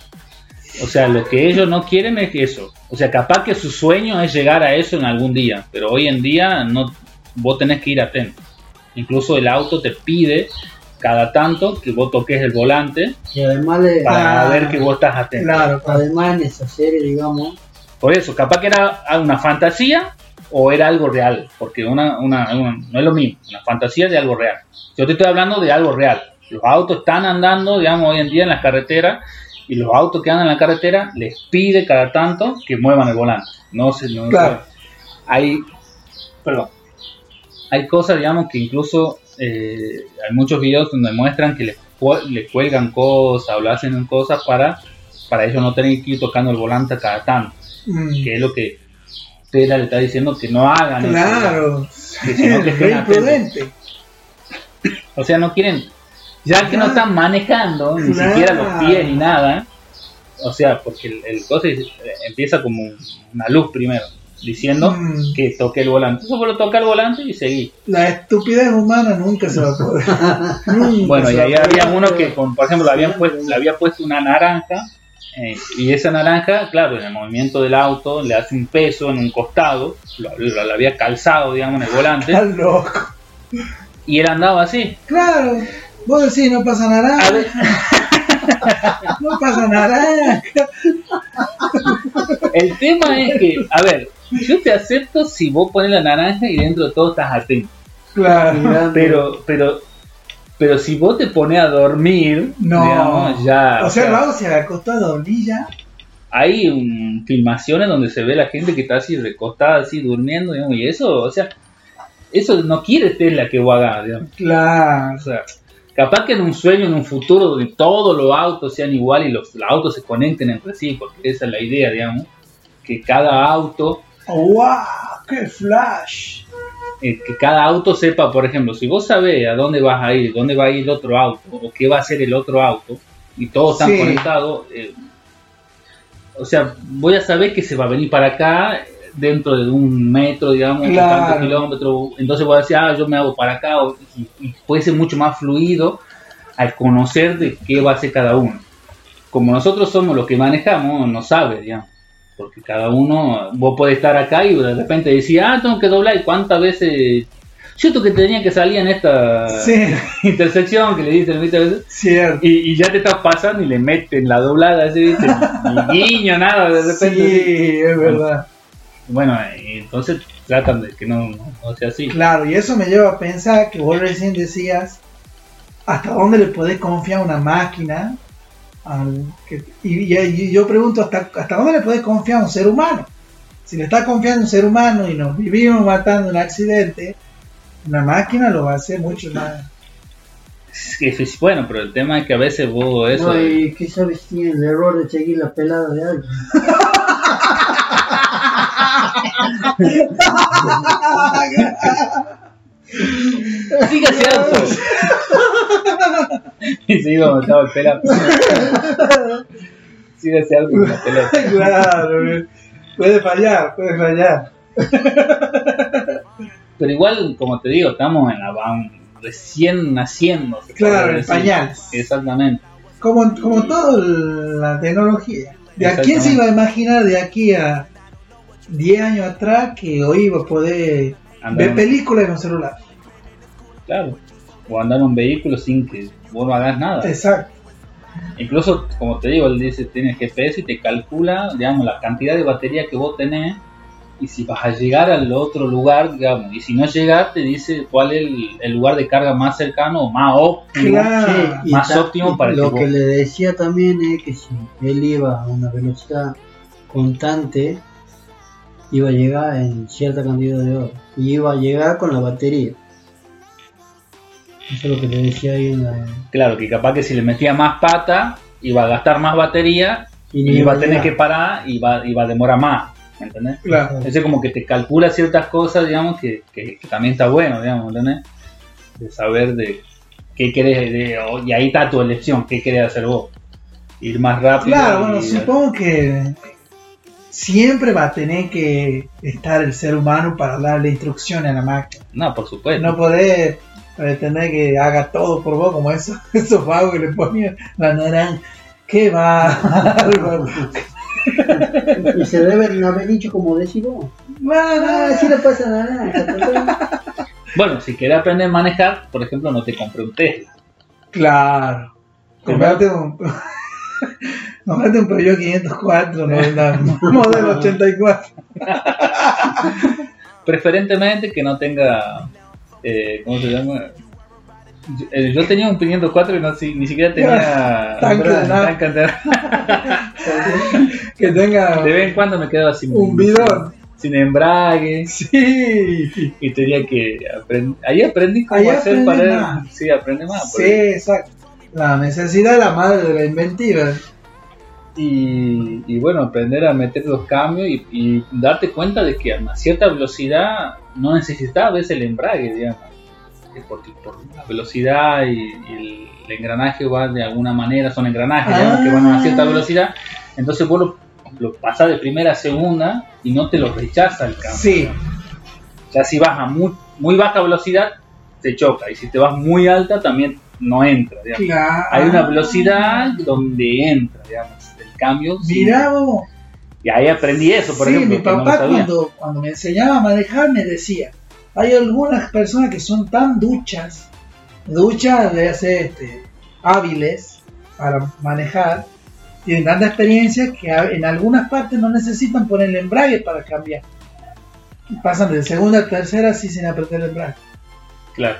o sea, lo que ellos no quieren es eso, o sea, capaz que su sueño es llegar a eso en algún día, pero hoy en día no, vos tenés que ir atento. Incluso el auto te pide cada tanto que vos toques el volante Y además, le, para Ah, ver que vos estás atento. Claro, además en esa serie, digamos, Por eso, capaz que era una fantasía o era algo real, porque una, una, una- no es lo mismo, una fantasía de algo real. Yo te estoy hablando de algo real. Los autos están andando, digamos, hoy en día en las carreteras y los autos que andan en la carretera les pide cada tanto que muevan el volante. No se, no Claro. se- hay, perdón, hay cosas, digamos, que incluso eh, hay muchos videos donde muestran que les, cu- les cuelgan cosas o le hacen cosas para, para ellos no tener que ir tocando el volante cada tanto Mm, que es lo que Tesla le está diciendo que no hagan eso, Claro, que sino que estén imprudente. o sea no quieren ya que no están manejando ni Claro. siquiera los pies ni nada o sea porque el, el cosa eh, empieza como un- una luz primero diciendo Mm. que toque el volante eso solo toca el volante y seguí La estupidez humana nunca se va a poder. Nunca bueno y ahí había uno que con- por ejemplo le habían puesto le había puesto una naranja eh, y esa naranja, claro, en el movimiento del auto le hace un peso en un costado, lo, lo- lo había calzado, digamos, en el volante, Estás loco. y él andaba así. Claro, vos decís no pasa naranja, no pasa naranja. el tema es que, a ver, yo te acepto si vos pones la naranja y dentro de todo estás atento, Claro, pero, pero, pero si vos te pones a dormir, no. digamos, ya, o sea, luego se acostó a dormir ya. hay filmaciones donde se ve la gente que está así recostada, así durmiendo, digamos, y eso, o sea, eso no quiere Tesla que vos hagas, digamos. Claro. O sea, capaz que en un sueño, en un futuro, donde todos los autos sean iguales y los, los autos se conecten entre sí, porque esa es la idea, digamos, que cada auto, ¡Wow! ¡Qué flash! eh, que cada auto sepa, por ejemplo, si vos sabés a dónde vas a ir, dónde va a ir el otro auto, o qué va a hacer el otro auto, y todos están Sí. conectados, eh, o sea, voy a saber que se va a venir para acá dentro de un metro, digamos, Claro. tantos kilómetros, entonces voy a decir, ah, yo me hago para acá, o- y, y puede ser mucho más fluido al conocer de qué va a hacer cada uno. Como nosotros somos los que manejamos, no sabe, digamos, porque cada uno, vos podés estar acá y de repente decir, ah, tengo que doblar, y cuántas veces, cierto que tenía que salir en esta Sí, intersección que le dicen, ¿viste? cierto. Y, y ya te estás pasando y le meten la doblada, así, ¿viste? Ni guiño, nada, de repente. Sí, es verdad. Bueno, entonces tratan de que no, no, no sea así. Claro, y eso me lleva a pensar que vos recién decías hasta dónde le podés confiar a una máquina. Al que- y, y- y yo pregunto, ¿hasta, ¿hasta dónde le podés confiar a un ser humano? Si le estás confiando a un ser humano y nos vivimos matando en un accidente, una máquina lo va a hacer mucho más. Bueno, pero el tema es que a veces vos eso... No, y qué sabes si tiene el error de seguir la pelada de alguien. ¡Sígase alto! y se iba a matar el. Sígase alto con la pelota. claro, puede fallar, puede fallar. pero igual, como te digo, estamos en la van recién naciendo. Claro, decir. pañales. Exactamente. Como, como toda la tecnología. ¿De a quién se iba a imaginar de aquí a 10 años atrás que hoy iba a poder Andar ver películas en un celular? Claro. O andar en un vehículo sin que vos no hagas nada. Exacto. Incluso, como te digo, él dice, tiene GPS y te calcula, digamos, la cantidad de batería que vos tenés y si vas a llegar al otro lugar, digamos, y si no llegas, te dice cuál es el, el lugar de carga más cercano o más óptimo. Claro. Sí, y más óptimo para lo que que le decía también es que si él iba a una velocidad constante iba a llegar en cierta cantidad de horas y iba a llegar con la batería eso es lo que le decía ahí en la Claro, que capaz que si le metía más pata, iba a gastar más batería y y iba a tener que parar y va, iba a demorar más. ¿Me entendés? Claro. Ese como que te calcula ciertas cosas, digamos, que, que- que también está bueno, digamos, ¿entendés? De saber de qué querés, de- y ahí está tu elección, qué querés hacer vos. Ir más rápido. Claro, y- bueno, supongo que siempre va a tener que estar el ser humano para darle instrucciones a la máquina. No, por supuesto. No podés pretender que haga todo por vos, como esos, esos vagos que le ponían la naranja. ¿Qué va? y se deben haber dicho como decís vos ah, sí le pasa nada Bueno, si querés aprender a manejar, por ejemplo, no te compré un Tesla. Claro. Comprate un, comprate un Peugeot 504, no la modelo 84. Preferentemente que no tenga. Eh, ¿Cómo se llama? Yo, eh, yo tenía un 504 y no, si- ni siquiera tenía. Tanque de nada. de. Que tenga De vez en cuando me quedaba sin. un bidón. Sin embrague. Sí. Y tenía que aprender. Ahí aprendí cómo Ahí hacer para. más. Sí, aprende más. Sí, exacto. La necesidad es la madre de la inventiva. Y, y bueno, aprender a meter los cambios y, y darte cuenta de que a una cierta velocidad no veces el embrague, digamos. Porque por la velocidad y, y el, engranaje va de alguna manera, son engranajes digamos, que van a una cierta Ah. velocidad, entonces vos lo, lo pasás de primera a segunda y no te lo rechaza el cambio. Sí. Ya si vas a muy, muy baja velocidad, te choca, y si te vas muy alta, también no entra. digamos. Claro. Hay una velocidad donde entra, digamos, el cambio. sí. Mirá vos. Y ahí aprendí eso, por sí, ejemplo. mi no papá cuando, cuando me enseñaba a manejar me decía, hay algunas personas que son tan duchas, duchas de hacer este, hábiles para manejar, tienen tanta experiencia que en algunas partes no necesitan poner el embrague para cambiar. Pasan de segunda a tercera así sin apretar el embrague. Claro.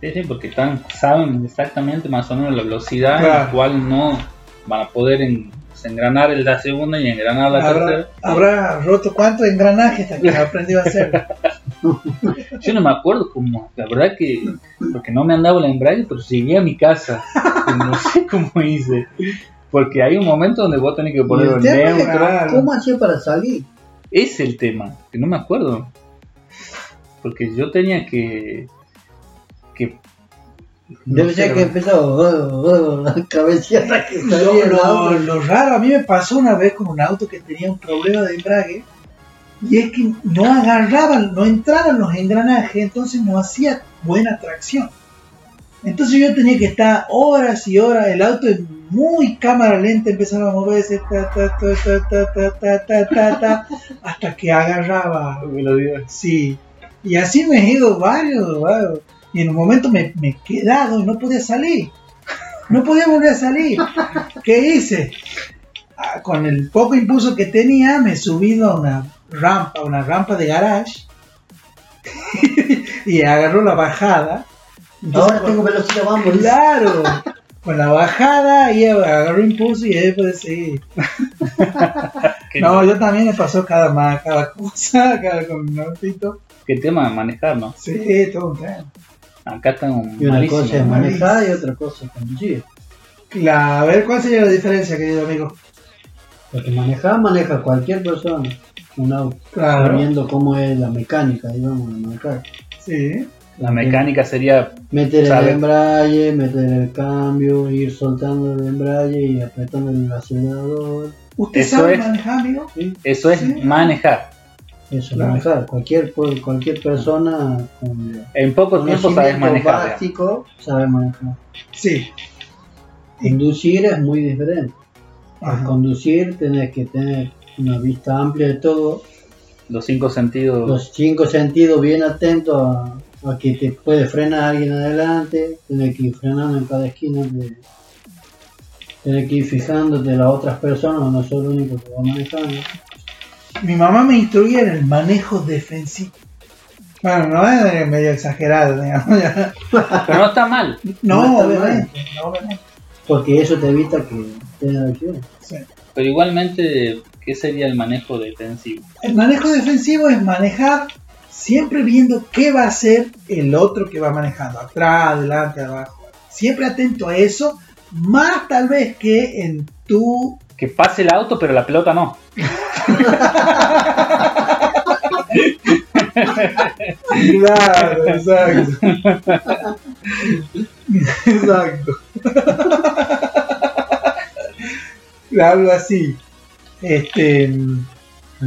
Sí, sí, porque están, saben exactamente más o menos la velocidad en la Claro. cual no van a poder en- engranar en la segunda y engranar la Habrá, tercera. habrá roto cuántos engranajes hasta que aprendió a hacer. Yo no me acuerdo cómo, la verdad que, porque no me andaba el embrague, pero llegué a mi casa. no sé cómo hice. Porque hay un momento donde vos tenés que poner el neutro. ¿cómo hacía para salir? Es el tema, que no me acuerdo. Porque yo tenía que. que Debe ser que empezó la cabeceada que salía lo, lo, lo, raro, a mí me pasó una vez con un auto que tenía un problema de embrague y es que no agarraban, no entraban los engranajes, entonces no hacía buena tracción. Entonces yo tenía que estar horas y horas, el auto es muy cámara lenta empezaba a moverse, ta, ta, ta, hasta que agarraba. Sí, y así me he ido varios. Y en un momento me, me he quedado y no podía salir. No podía volver a salir. ¿Qué hice? Ah, Con el poco impulso que tenía, me he subido a una rampa, una rampa de garage. y agarró la bajada. Entonces, Ahora tengo velocidad, vamos. Claro. Con la bajada y agarró impulso y ahí puede seguir. ¿Qué, No, yo también me pasó cada, ma- cada cosa, cada con un autito. qué tema de manejar, ¿no? Sí, todo un tema. Acá están Y una cosa es manejar y otra cosa es conducir. La- a ver, ¿cuál sería la diferencia, querido amigo? Porque manejar, maneja cualquier persona un auto. Claro. Sabiendo cómo es la mecánica, digamos, de manejar. Sí. La mecánica sería. Meter el embrague, meter el cambio, ir soltando el embrague y apretando el acelerador. ¿Usted Eso sabe es- manejar, amigo? ¿sí? Eso es Sí. manejar. Eso Claro. manejar. Cualquier, cualquier persona con En poco tiempo sabes manejar. básico sabe manejar. Sí. Conducir es muy diferente. Al conducir tenés que tener una vista amplia de todo, Los cinco sentidos. los cinco sentidos bien atentos a, a que te puede frenar alguien adelante, tenés que ir frenando en cada esquina, de- tenés que ir fijándote en las otras personas, no sos el único que va manejando. Mi mamá me instruía en el manejo defensivo. Bueno, no es medio exagerado, digamos. ya. Pero no está mal. No, No está obviamente. no, obviamente. Porque eso te evita que tengas acción. Sí. Pero igualmente, ¿qué sería el manejo defensivo? El manejo defensivo es manejar siempre viendo qué va a hacer el otro que va manejando, atrás, adelante, abajo. Siempre atento a eso, más tal vez que en tu... Que pase el auto, pero la pelota no. Claro, exacto. exacto. Algo así. Este,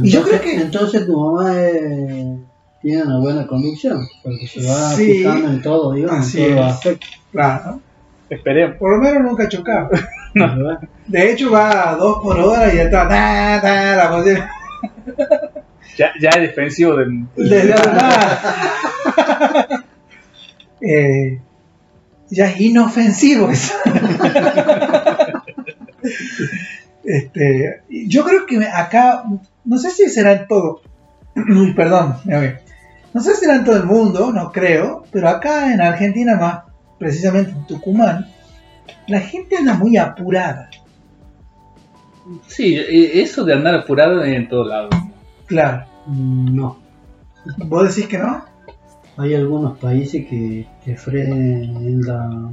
Y yo creo que- Entonces tu mamá eh, tiene una buena conducción, porque se va Sí. fijando en todo, digamos, Así en todo es. aspecto. claro, Esperemos. por lo menos nunca ha chocado. ¿verdad? De hecho va a dos por hora y ya está. ta, ta, la. Ya, ya es defensivo del. Desde atrás. Eh, ya es inofensivo eso. este, yo creo que acá, no sé si será en todo, uy, perdón, me ahogué. no sé si será en todo el mundo, no creo, pero acá en Argentina más, precisamente en Tucumán, la gente anda muy apurada, Sí, eh, eso de andar apurado en todos lados. claro. No. ¿Vos decís que no? Hay algunos países que te frenen en la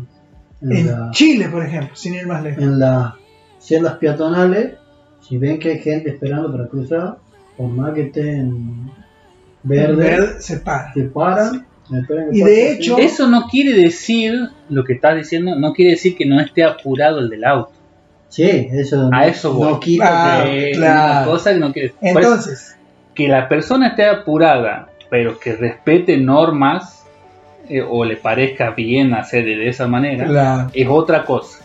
en, En la, Chile, por ejemplo, sin ir más lejos. en las celdas peatonales, si ven que hay gente esperando para cruzar, por más que estén verde, Verde se para. se paran, Y de hecho- Eso no quiere decir, lo que estás diciendo, no quiere decir que no esté apurado el del auto. sí, eso A eso voy. no quita Ah, claro. Una cosa que no quiere Entonces, que la persona esté apurada, pero que respete normas eh, o le parezca bien hacer de esa manera, la, es otra cosa.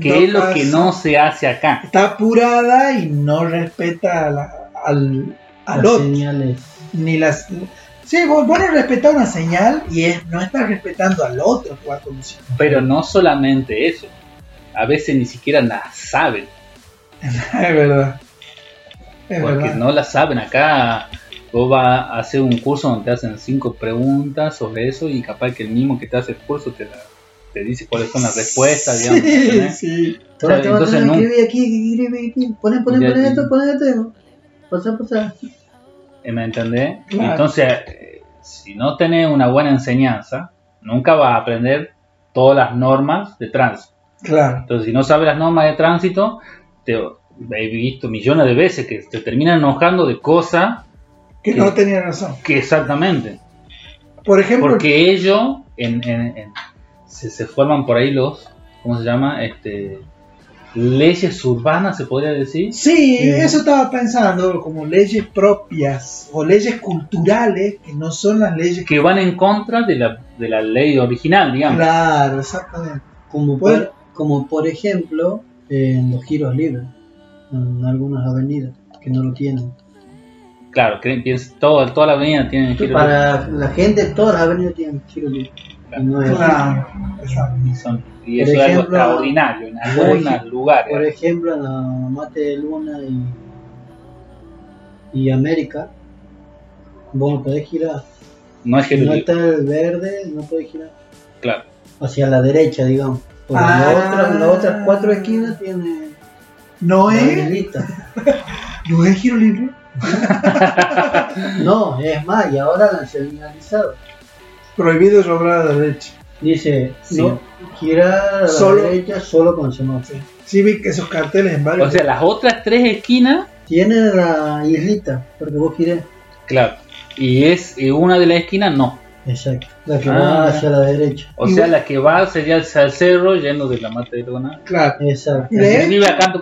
Que No es lo que no se hace acá. está apurada y no respeta a la- al, al las otro. señales. Ni las. Sí, vos, vos no respetás una señal y es, no estás respetando al otro va conduciendo. Pero no solamente eso. A veces ni siquiera la saben. Es verdad. Es porque verdad. no la saben acá. Vos vas a hacer un curso donde te hacen cinco preguntas sobre eso y capaz que el mismo que te hace el curso te, la- te dice cuáles son las respuestas, digamos. Sí, sí. Entonces no- aquí, escribí aquí, poné, poné, Ya, poné ya. esto, poné esto, pasa, pasa. ¿Me entendés? Claro. Entonces, eh, si no tenés una buena enseñanza, nunca vas a aprender todas las normas de tránsito. Claro. Entonces, si no sabes las normas de tránsito, te he visto millones de veces que te terminan enojando de cosas Que no tenía razón. que exactamente. Por ejemplo, Porque ellos en, en- en- se, se forman por ahí los, ¿cómo se llama? Este, leyes urbanas, se podría decir. sí, Sí. eso estaba pensando, como leyes propias o leyes culturales que no son las leyes que. Van en contra de la, de la ley original, digamos. Claro, exactamente. Como Bueno. por, como por ejemplo en los giros libres, en algunas avenidas que no lo tienen. Claro, todo, toda la avenida tiene giro Para la gente, todas las avenidas tienen no es así. Claro, exacto. libre. Son- y Por eso es algo ejemplo, extraordinario en algunos lugares. Por ejemplo, en la Mate de Luna y, y América, vos no podés girar. no es Si giro no está el verde, no podés girar. claro. Hacia la derecha, digamos. Porque Ah. la otra- las otras cuatro esquinas tienen No es, no es giro libre. No, es más, y ahora la han señalizado. Prohibido sobrar a la derecha. Dice, Sí. no, girar a la Solo- derecha solo con semáforo. Sí, vi que esos carteles en varios. O sea, las otras tres esquinas, Tiene la islita, porque vos girés. claro. Y es y una de las esquinas, no. Exacto. La que Ah, va hacia la derecha. O Y sea, bueno- la que va sería hacia el cerro lleno de la mata de lona. Claro. Exacto. De vive hecho, acá en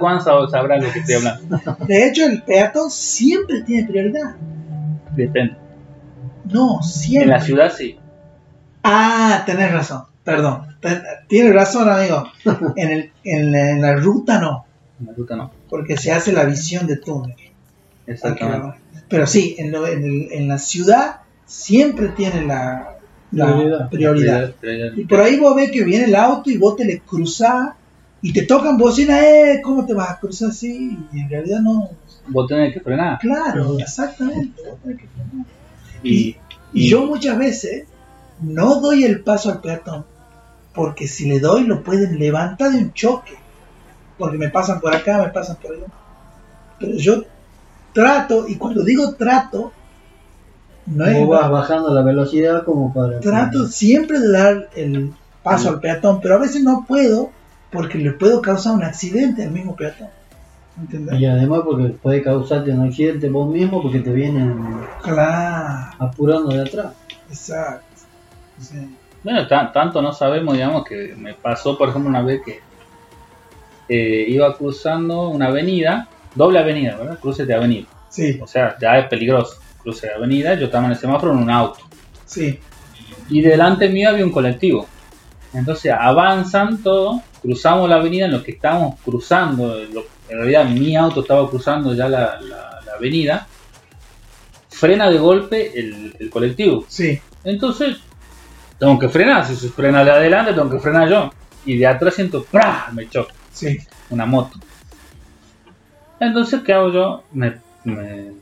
sabrá lo que estoy hablando. de hecho, el peatón siempre tiene prioridad. Depende. No, siempre. En la ciudad sí. Ah, tenés razón. Perdón. Tienes razón, amigo. En, el, en, la, en la ruta no. En la ruta no. Porque se hace la visión de túnel. Exactamente. Pero sí, en, lo- en, el- en la ciudad siempre tiene la, la Prioridad. prioridad. Prioridad. Y por ahí vos ves que viene el auto y vos te le cruzás y te tocan bocina, eh, ¿cómo te vas a cruzar así? Y en realidad no. Vos tenés que frenar. Claro, exactamente. vos tenés que frenar. Y, Y yo muchas veces no doy el paso al peatón, porque si le doy lo pueden levantar de un choque, porque me pasan por acá, me pasan por allá. Pero yo trato, y cuando digo trato, no es vas bajando la velocidad como para... trato siempre de dar el paso al peatón, pero a veces no puedo porque le puedo causar un accidente al mismo peatón. ¿Entendés? Y además porque puede causarte un accidente vos mismo porque te vienen Claro, apurando de atrás. exacto. Sí. Bueno, ta- tanto no sabemos, digamos, que me pasó, por ejemplo, una vez que eh, iba cruzando una avenida, doble avenida, ¿verdad? Cruce de avenida. Sí, O sea, ya es peligroso. Cruce de avenida, yo estaba en el semáforo en un auto. sí, Y delante mío había un colectivo. Entonces avanzan todos, cruzamos la avenida en lo que estábamos cruzando. lo- en realidad mi auto estaba cruzando ya la, la- la avenida. Frena de golpe el, el colectivo. sí. Entonces tengo que frenar. Si se frena de adelante, tengo que frenar yo. Y de atrás siento, ¡prá! Me choca Sí, una moto. Entonces, ¿qué hago yo? Me, me-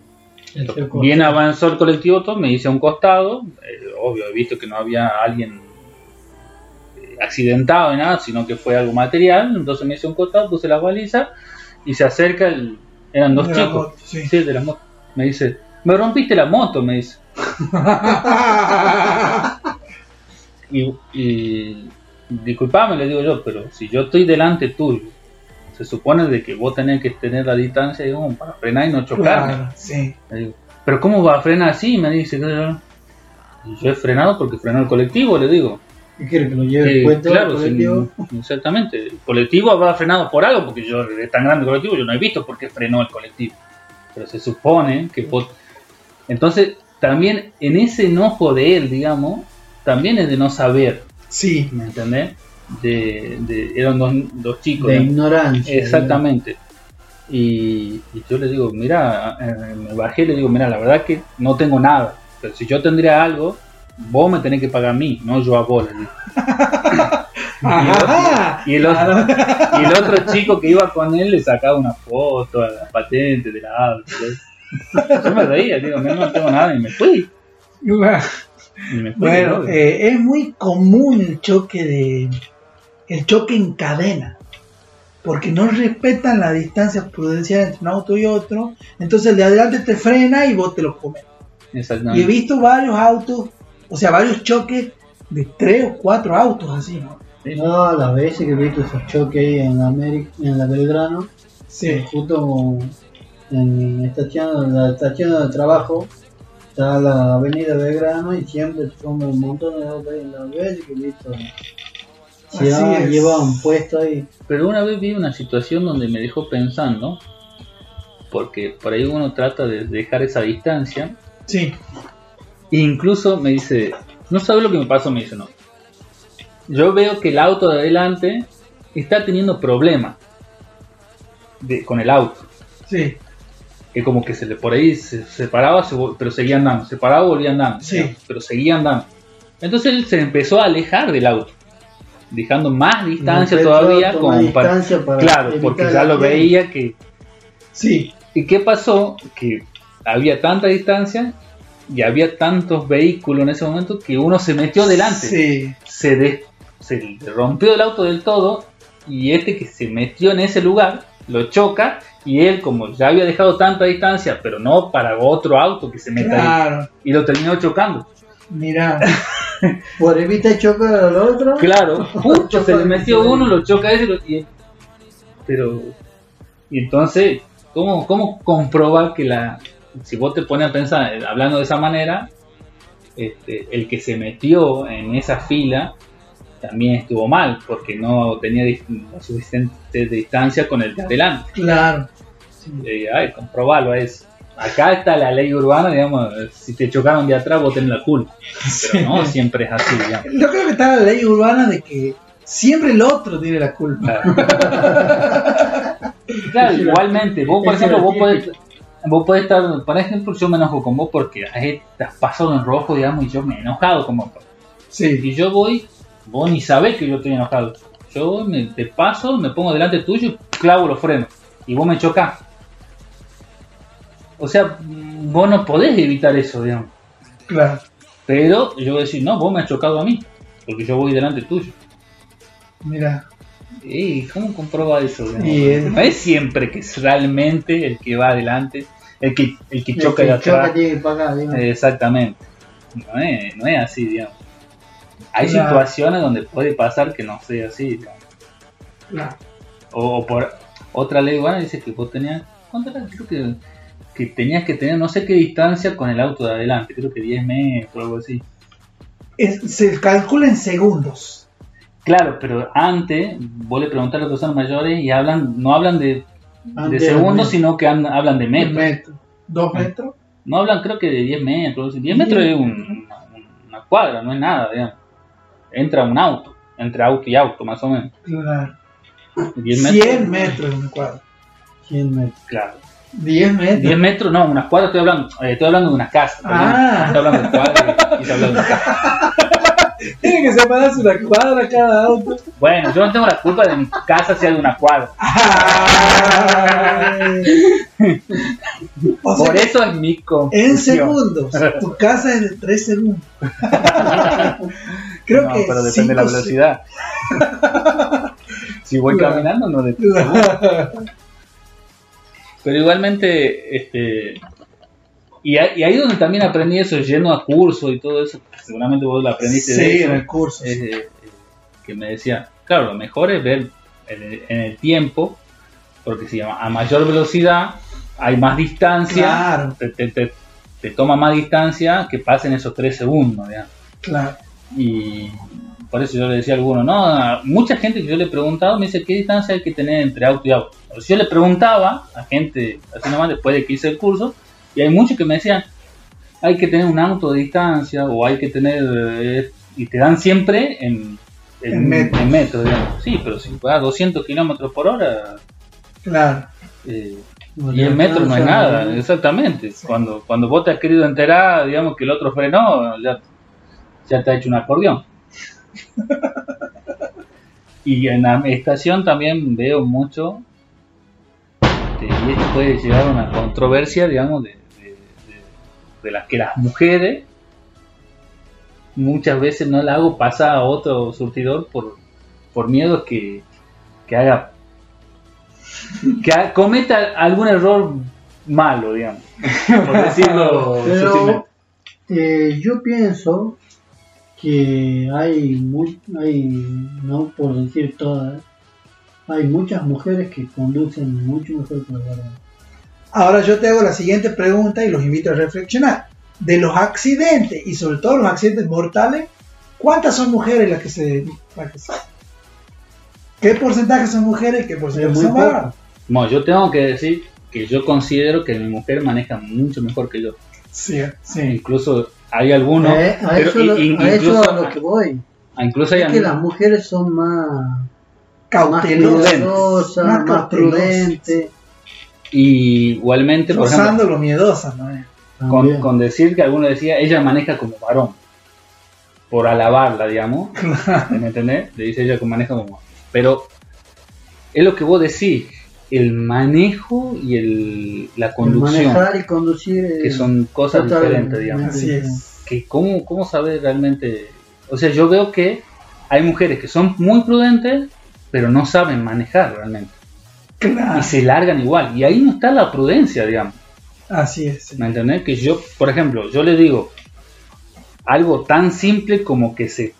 bien avanzó el colectivo, todo, me hice a un costado. eh, obvio, he visto que no había alguien eh, accidentado ni nada, sino que fue algo material. Entonces me hice a un costado, puse la baliza y se acerca el. Eran dos De chicos. moto, sí. Sí, de la moto. Me dice, me rompiste la moto, me dice. Y, y disculpame, le digo yo, pero si yo estoy delante tuyo, se supone de que vos tenés que tener la distancia digamos, para frenar y no. Claro, sí. Digo, pero ¿cómo va a frenar así? Me dice, y yo he frenado porque frenó el colectivo, le digo. ¿Qué quiere que lo lleve Eh, claro, colectivo? exactamente. El colectivo habrá frenado por algo, porque yo, es tan grande el colectivo, yo no he visto por qué frenó el colectivo. Pero se supone que vos- Entonces, también en ese enojo de él, digamos, también es de no saber, Sí, ¿me entendés? De, de- eran dos, dos chicos. De ¿no? ignorancia. Exactamente. Y, y yo le digo, mira, eh, me bajé y le digo, mira, la verdad que no tengo nada. Pero si yo tendría algo, vos me tenés que pagar a mí, no yo a vos. Ajá. Y el, otro, y el otro chico que iba con él le sacaba una foto a la patente de la auto. Yo me reía, digo, no, no tengo nada y me fui. Bueno, ¿no? eh, es muy común el choque de el choque en cadena, porque no respetan la distancia prudencial entre un auto y otro, entonces el de adelante te frena y vos te lo comes. Y he Exactamente. visto varios autos, o sea, varios choques de tres o cuatro autos así, ¿no? No, las veces que he visto esos choques ahí en la, América, en la Belgrano, Sí, justo en la estación de trabajo, está la avenida Belgrano y siempre son un montón de autos ahí en las veces que visto. Así Ya es. lleva un puesto ahí. Pero una vez vi una situación donde me dejó pensando, porque por ahí uno trata de dejar esa distancia, sí, e incluso me dice, no sabes lo que me pasó, me dice, no. Yo veo que el auto de adelante está teniendo problemas de- con el auto. sí, que como que se le por ahí se separaba, se pero seguía andando, se paraba, volvía andando, Sí. pero seguía andando. Entonces él se empezó a alejar del auto, dejando más distancia todavía, como para, para claro, porque ya lo veía que sí, ¿Y qué pasó? Que había tanta distancia y había tantos vehículos en ese momento que uno se metió delante. sí, Se, de- se rompió el auto del todo y este que se metió en ese lugar lo choca y él como ya había dejado tanta distancia pero no para otro auto que se meta ahí y lo terminó chocando. mira, Por evitar chocar al otro. Claro, justo se le metió uno, lo choca ese lo- y, pero y entonces ¿cómo, cómo comprobar que la si vos te pones a pensar eh, hablando de esa manera este, el que se metió en esa fila también estuvo mal porque no tenía suficiente distancia con el de adelante claro. y, ay, comprobarlo a eso acá está la ley urbana, digamos, si te chocaron de atrás vos tenés la culpa. Pero no siempre es así, digamos. Yo creo que está la ley urbana de que siempre el otro tiene la culpa. Claro, Claro, igualmente, vos por ejemplo, vos podés, vos podés estar, por ejemplo, yo me enojo con vos porque has- te has pasado en rojo, digamos, y yo me he enojado con vos. Sí. Y yo voy, vos ni sabés que yo estoy enojado. Yo me, te paso, me pongo delante tuyo y clavo los frenos. Y vos me chocás. O sea, mm, vos no podés evitar eso, digamos. Claro. Pero yo voy a decir, no, vos me has chocado a mí. Porque yo voy delante tuyo. Mira. ¿Y cómo comprueba eso? digamos? No es siempre que es realmente el que va adelante, el que, el que El choca que de atrás. choca tiene que pagar. Exactamente. No es, no es así, digamos. Hay Claro. situaciones donde puede pasar que no sea así. Claro. O, o por otra ley urbana dice que vos tenías, ¿cuánto era? Creo que, que tenías que tener no sé qué distancia con el auto de adelante, creo que 10 metros o algo así. Es- se calcula en segundos. Claro, pero antes vos le preguntás a las personas mayores y hablan, no hablan de, de Antes segundos, sino que han- hablan de metros. metro. Dos metros. No hablan, creo que de 10 metros. algo así. 10 metros es un- una, una cuadra, no es nada, digamos. Entra un auto, entre auto y auto, más o menos. Claro. 10 metros. 100 metros en un cuadro. 100 metros. Claro. 10 metros. 10 metros, no, unas cuadras estoy hablando. eh, estoy hablando de una casa. Ah. Estoy hablando de cuadras y estoy hablando de una casa. Tiene que separarse una cuadra cada auto. Bueno, yo no tengo la culpa de mi casa sea de una cuadra. O sea, Por eso es mi en segundos. Tu casa es de 3 segundos. Creo no, que pero depende de la velocidad. si voy caminando, no depende. Pero igualmente, este. Y, ahí- ahí donde también aprendí eso, yendo a cursos y todo eso, seguramente vos lo aprendiste de Sí, eso, en el curso. es, eh, que me decía, claro, lo mejor es ver en el, tiempo, porque si a, mayor velocidad hay más distancia, Claro, te, te- te- te toma más distancia que pasen esos tres segundos, digamos. claro. Y por eso yo le decía a alguno, no, a mucha gente que yo le he preguntado me dice qué distancia hay que tener entre auto y auto. Si yo le preguntaba a gente así nomás después de que hice el curso, y hay muchos que me decían, hay que tener un auto de distancia o hay que tener, eh, y te dan siempre en, en, En metros. en metros, digamos. Sí, pero si vas a 200 kilómetros por hora, Claro. eh, No y en metros no es nada, exactamente. Sí. Cuando, cuando vos te has querido enterar, digamos que el otro frenó, ya, ya te ha hecho un acordeón. y en la estación también veo mucho, este, y esto puede llegar a una controversia, digamos, de, de, de- de las que las mujeres muchas veces no la hago pasar a otro surtidor por, por miedo que, que haga que ha- cometa algún error malo, digamos, por decirlo Pero eh, yo pienso que hay, muy, hay, no por decir todas, hay muchas mujeres que conducen mucho mejor que los varones. Ahora yo te hago la siguiente pregunta y los invito a reflexionar. De los accidentes y sobre todo los accidentes mortales, ¿cuántas son mujeres las que se... las que se- ¿Qué porcentaje son mujeres y qué porcentaje son varones? Bueno, yo tengo que decir que yo considero que mi mujer maneja mucho mejor que yo. Sí, sí. Incluso hay algunos, Eh, a, pero eso, lo- in- a eso incluso, a lo que voy. incluso hay Es que las mujeres son más, Cautelosas. Más prudentes. y igualmente, por ejemplo, Rozando lo miedosa, ¿no? con, también. con decir que alguno decía, ella maneja como varón, por alabarla, digamos, ¿me entendés? Le dice ella que maneja como varón. Pero es lo que vos decís, el manejo y el, la El conducción, Manejar y conducir. eh, que son cosas diferentes, digamos. Así es. que cómo, cómo saber realmente. O sea, yo veo que hay mujeres que son muy prudentes, pero no saben manejar realmente. Claro. Y se largan igual. Y ahí no está la prudencia, digamos. Así es. sí. ¿Me entendés? Que yo, por ejemplo, yo le digo algo tan simple como que se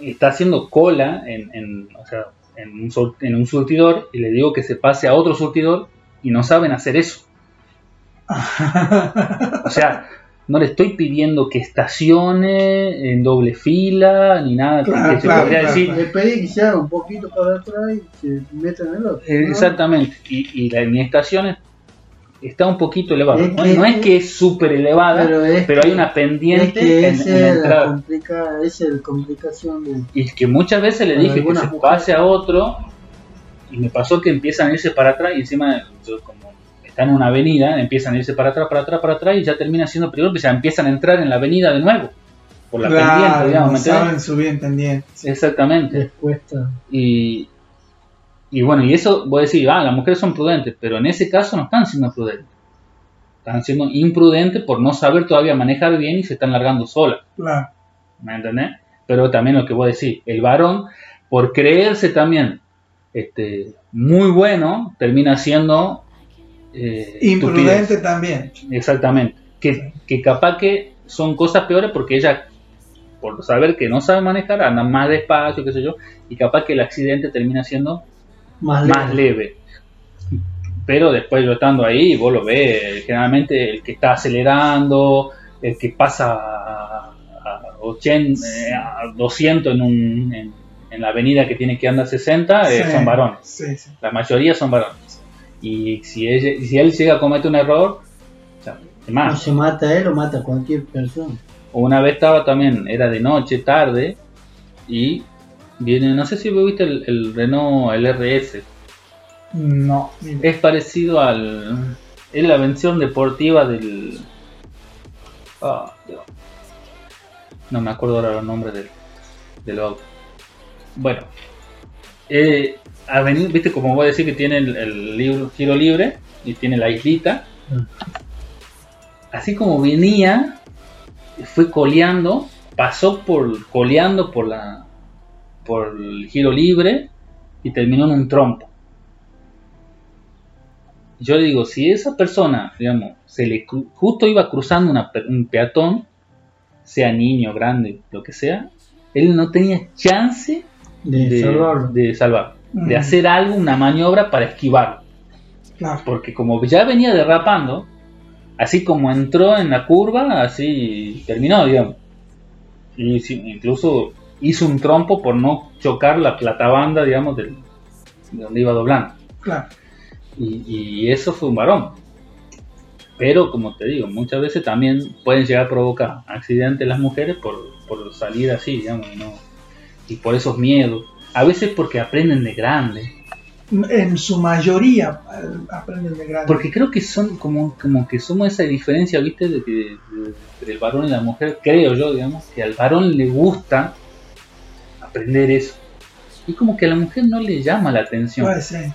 está haciendo cola en, en, o sea, en, un, en un surtidor y le digo que se pase a otro surtidor y no saben hacer eso. O sea, no le estoy pidiendo que estacione en doble fila ni nada que- Claro, que se claro, podría claro, decir. Le pedí que se haga un poquito para atrás y se meta en el otro. Eh, ¿no? Exactamente. Y, y la, mi estación es está un poquito elevado. Es no, que- no es que es súper elevada, pero, Pero es hay una Es pendiente que en, en la es entrada. complica, es la complicación de... Y que muchas veces le dije que se mujeres. pase a otro y me pasó que empiezan a irse para atrás y encima yo como está en una avenida, empiezan a irse para atrás, para atrás, para atrás y ya termina siendo peligroso, pues ya empiezan a entrar en la avenida de nuevo. Por la pendiente, digamos, no saben subir en pendiente. Exactamente. Les cuesta. Y, y bueno, y eso voy a decir, ah, las mujeres son prudentes, pero en ese caso no están siendo prudentes. Están siendo imprudentes por no saber todavía manejar bien y se están largando solas. Claro. ¿Me entendés? Pero también lo que voy a decir, el varón, por creerse también este, muy bueno, termina siendo eh, Imprudente estupidez. también. Exactamente. Que, que capaz que son cosas peores porque ella, por saber que no sabe manejar, anda más despacio, qué sé yo, y capaz que el accidente termina siendo Más, más leve. Pero después yo estando ahí, vos lo ves, generalmente el que está acelerando, el que pasa a, a 80, eh, a 200 en, un, en, en la avenida que tiene que andar 60, eh, Sí, son varones. Sí, sí. La mayoría son varones. Y si, ella- si él llega a cometer un error, o sea, es No más. se mata a él o mata a cualquier persona. Una vez estaba también, era de noche, tarde, y viene, no sé si vos viste el, el Renault, el RS, No. es parecido al. Es la versión deportiva del. Dios. No me acuerdo ahora los nombres del, del auto. Bueno, eh, venido, viste, como voy a decir que tiene el, el libro, giro libre y tiene la islita. Así como venía, fue coleando, pasó por coleando por la por el giro libre y terminó en un trompo yo le digo, si esa persona, digamos, se le justo iba cruzando una un peatón, sea niño, grande, lo que sea, él no tenía chance De, de, salvar, de hacer algo, una maniobra para esquivarlo. Claro. Porque como ya venía derrapando, así como entró en la curva, así terminó, digamos. Y incluso hizo un trompo por no chocar la platabanda, digamos, del, de donde iba doblando. Claro. Y, y eso fue un varón. Pero, como te digo, muchas veces también pueden llegar a provocar accidentes las mujeres por, por salir así, digamos, y, no, y por esos miedos. A veces porque aprenden de grande. En su mayoría eh, aprenden de grande. Porque creo que son como, como que somos esa diferencia, ¿viste? De que de- entre el varón y la mujer, creo yo, digamos, que al varón le gusta aprender eso. Y como que a la mujer no le llama la atención. Puede ser.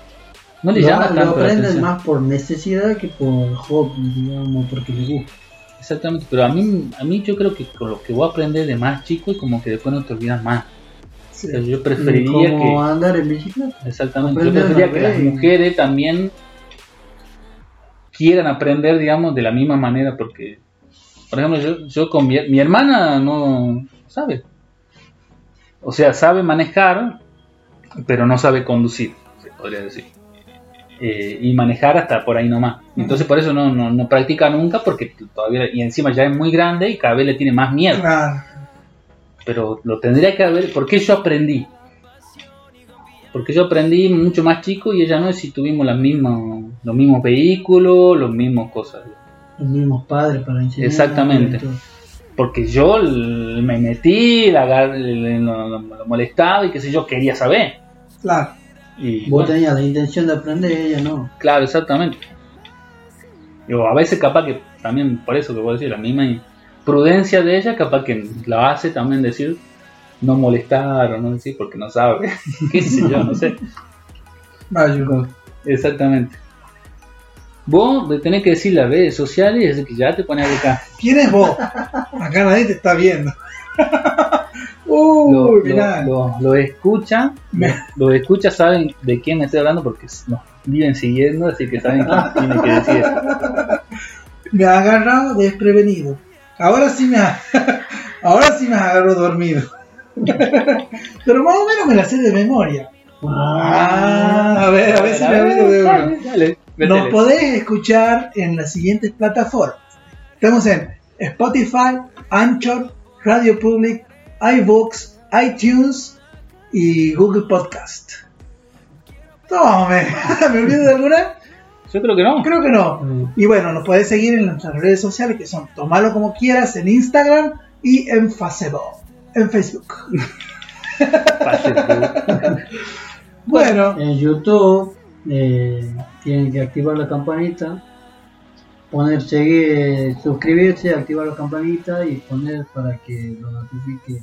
No le lo, llama lo tanto la aprenden atención. más por necesidad que por hobby, digamos, porque le gusta. Exactamente, pero a mí, a mí yo creo que con lo que voy a aprender de más chico y como que después no te olvidas más. Sí. O sea, yo preferiría como que... andar en bicicleta. Exactamente, yo preferiría que las mujeres también quieran aprender, digamos, de la misma manera, porque, por ejemplo, yo, yo con mi, mi hermana no sabe. O sea, sabe manejar, pero no sabe conducir, se podría decir. Eh, y manejar hasta por ahí nomás. Entonces por eso no, no, no practica nunca, porque todavía, y encima ya es muy grande y cada vez le tiene más miedo. Pero lo tendría que haber, porque yo aprendí. Porque yo aprendí mucho más chico y ella no, y si tuvimos las mismas, los mismos vehículos, los mismos cosas. Los mismos padres para enseñar. Exactamente. Porque yo me metí, la lo, lo- lo molestaba y qué sé yo, quería saber. Claro. Y Vos bueno, tenías la intención de aprender, ella no. claro, exactamente. Yo, a veces capaz que también, por eso que voy a decir, la misma prudencia de ella, capaz que la hace también decir no molestar o no decir porque no sabe. qué sé yo, no sé. Exactamente. Vos tenés que decir las redes sociales y que ya te pones a buscar. ¿Quién es vos? Acá nadie te está viendo. Lo, Uy, lo, mirá. lo- lo escuchan, los escuchas saben de quién estoy hablando porque nos viven siguiendo, así que saben quién tiene que decir. Me ha agarrado desprevenido. Ahora sí me ha, ahora sí me agarró dormido. Pero más o menos me la sé de memoria. Ah, a ver, a ver si me acuerdo de uno. Dale, dale, Nos podés escuchar en las siguientes plataformas. Estamos en Spotify, Anchor, Radio Public, iVoox, iTunes y Google Podcast. Tome, ¿me olvido de alguna? Yo creo que no. Creo que no. Mm. Y bueno, nos puedes seguir en nuestras redes sociales que son Tomalo como quieras en Instagram y en Facebook. En Facebook. Tú. Bueno, En YouTube eh, tienen que activar la campanita, poner seguir, suscribirse, activar la campanita y poner para que lo notifique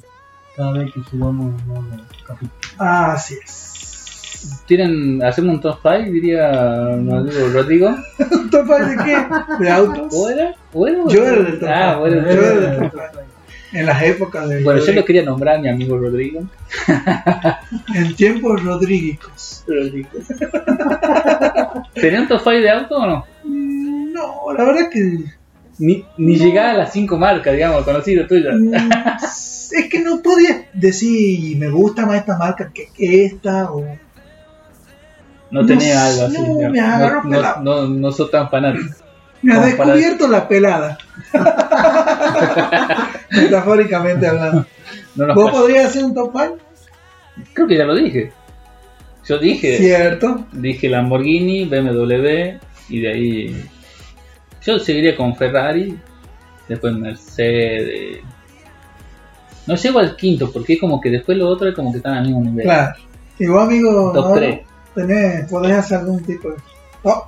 cada vez que subamos un nuevo capítulo. así es. ¿Tienen, hacemos un top 5, diría Rodrigo? Rodrigo? ¿Top five de qué? ¿De autos? ¿O era? ¿O era? Yo era del top Ah, five. bueno, Yo era del top five. En las épocas de. Bueno, yo lo quería nombrar a mi amigo Rodrigo. En tiempos rodríguicos. Rodrigo. ¿Tenía un top 5 de auto o no? Mm, No, la verdad que. Ni, ni llegaba a las 5 marcas, digamos, conocidas tuyas. mm, Es que no podía decir me gusta más esta marca que esta o. No No tenía algo así. no, me agarró no, no, no, no soy tan fanático. Me ha Como para- descubierto la pelada. Metafóricamente hablando. No ¿Vos pasa. podrías hacer un top 5? Creo que ya lo dije. Yo dije, Cierto. dije Lamborghini, BMW y de ahí yo seguiría con Ferrari, después Mercedes. No llego al quinto porque es como que después lo otro es como que están al mismo nivel. Claro. Y vos, amigo, Top ahora 3. tenés, podés hacer algún tipo de top.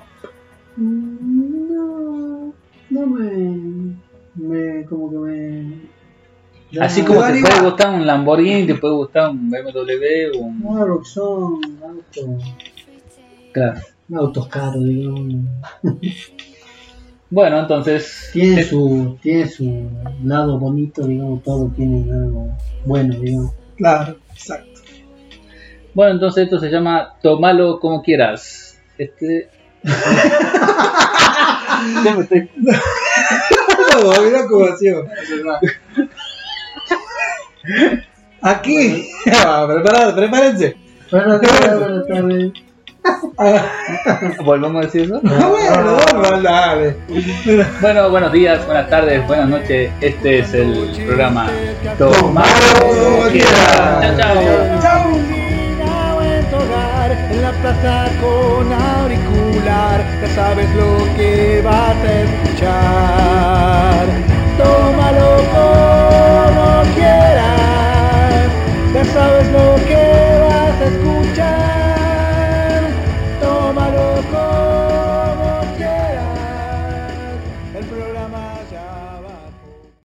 No, me, me como que me... Así como Te puede gustar un Lamborghini, te puede gustar un BMW o un... No, lo que son autos, Claro. autos caros, digamos. Bueno, entonces... Tiene eh, su, tiene su lado bonito, digamos, todo tiene algo bueno, digamos. Claro, exacto. Bueno, entonces esto se llama Tomalo como quieras. Este... Ya me estoy- No, mira cómo ha sido. Aquí. Ah, preparad, prepárense. Pero tal vez. Ah, ¿Volvemos a decir eso? bueno, bueno, dale. Bueno, buenos días, buenas tardes, buenas noches. Este es el programa como quieras. Chao, chao. Chau. o en tu hogar, en la plaza con auricular, ya sabes lo que vas a escuchar. Tómalo como quieras, ya sabes lo que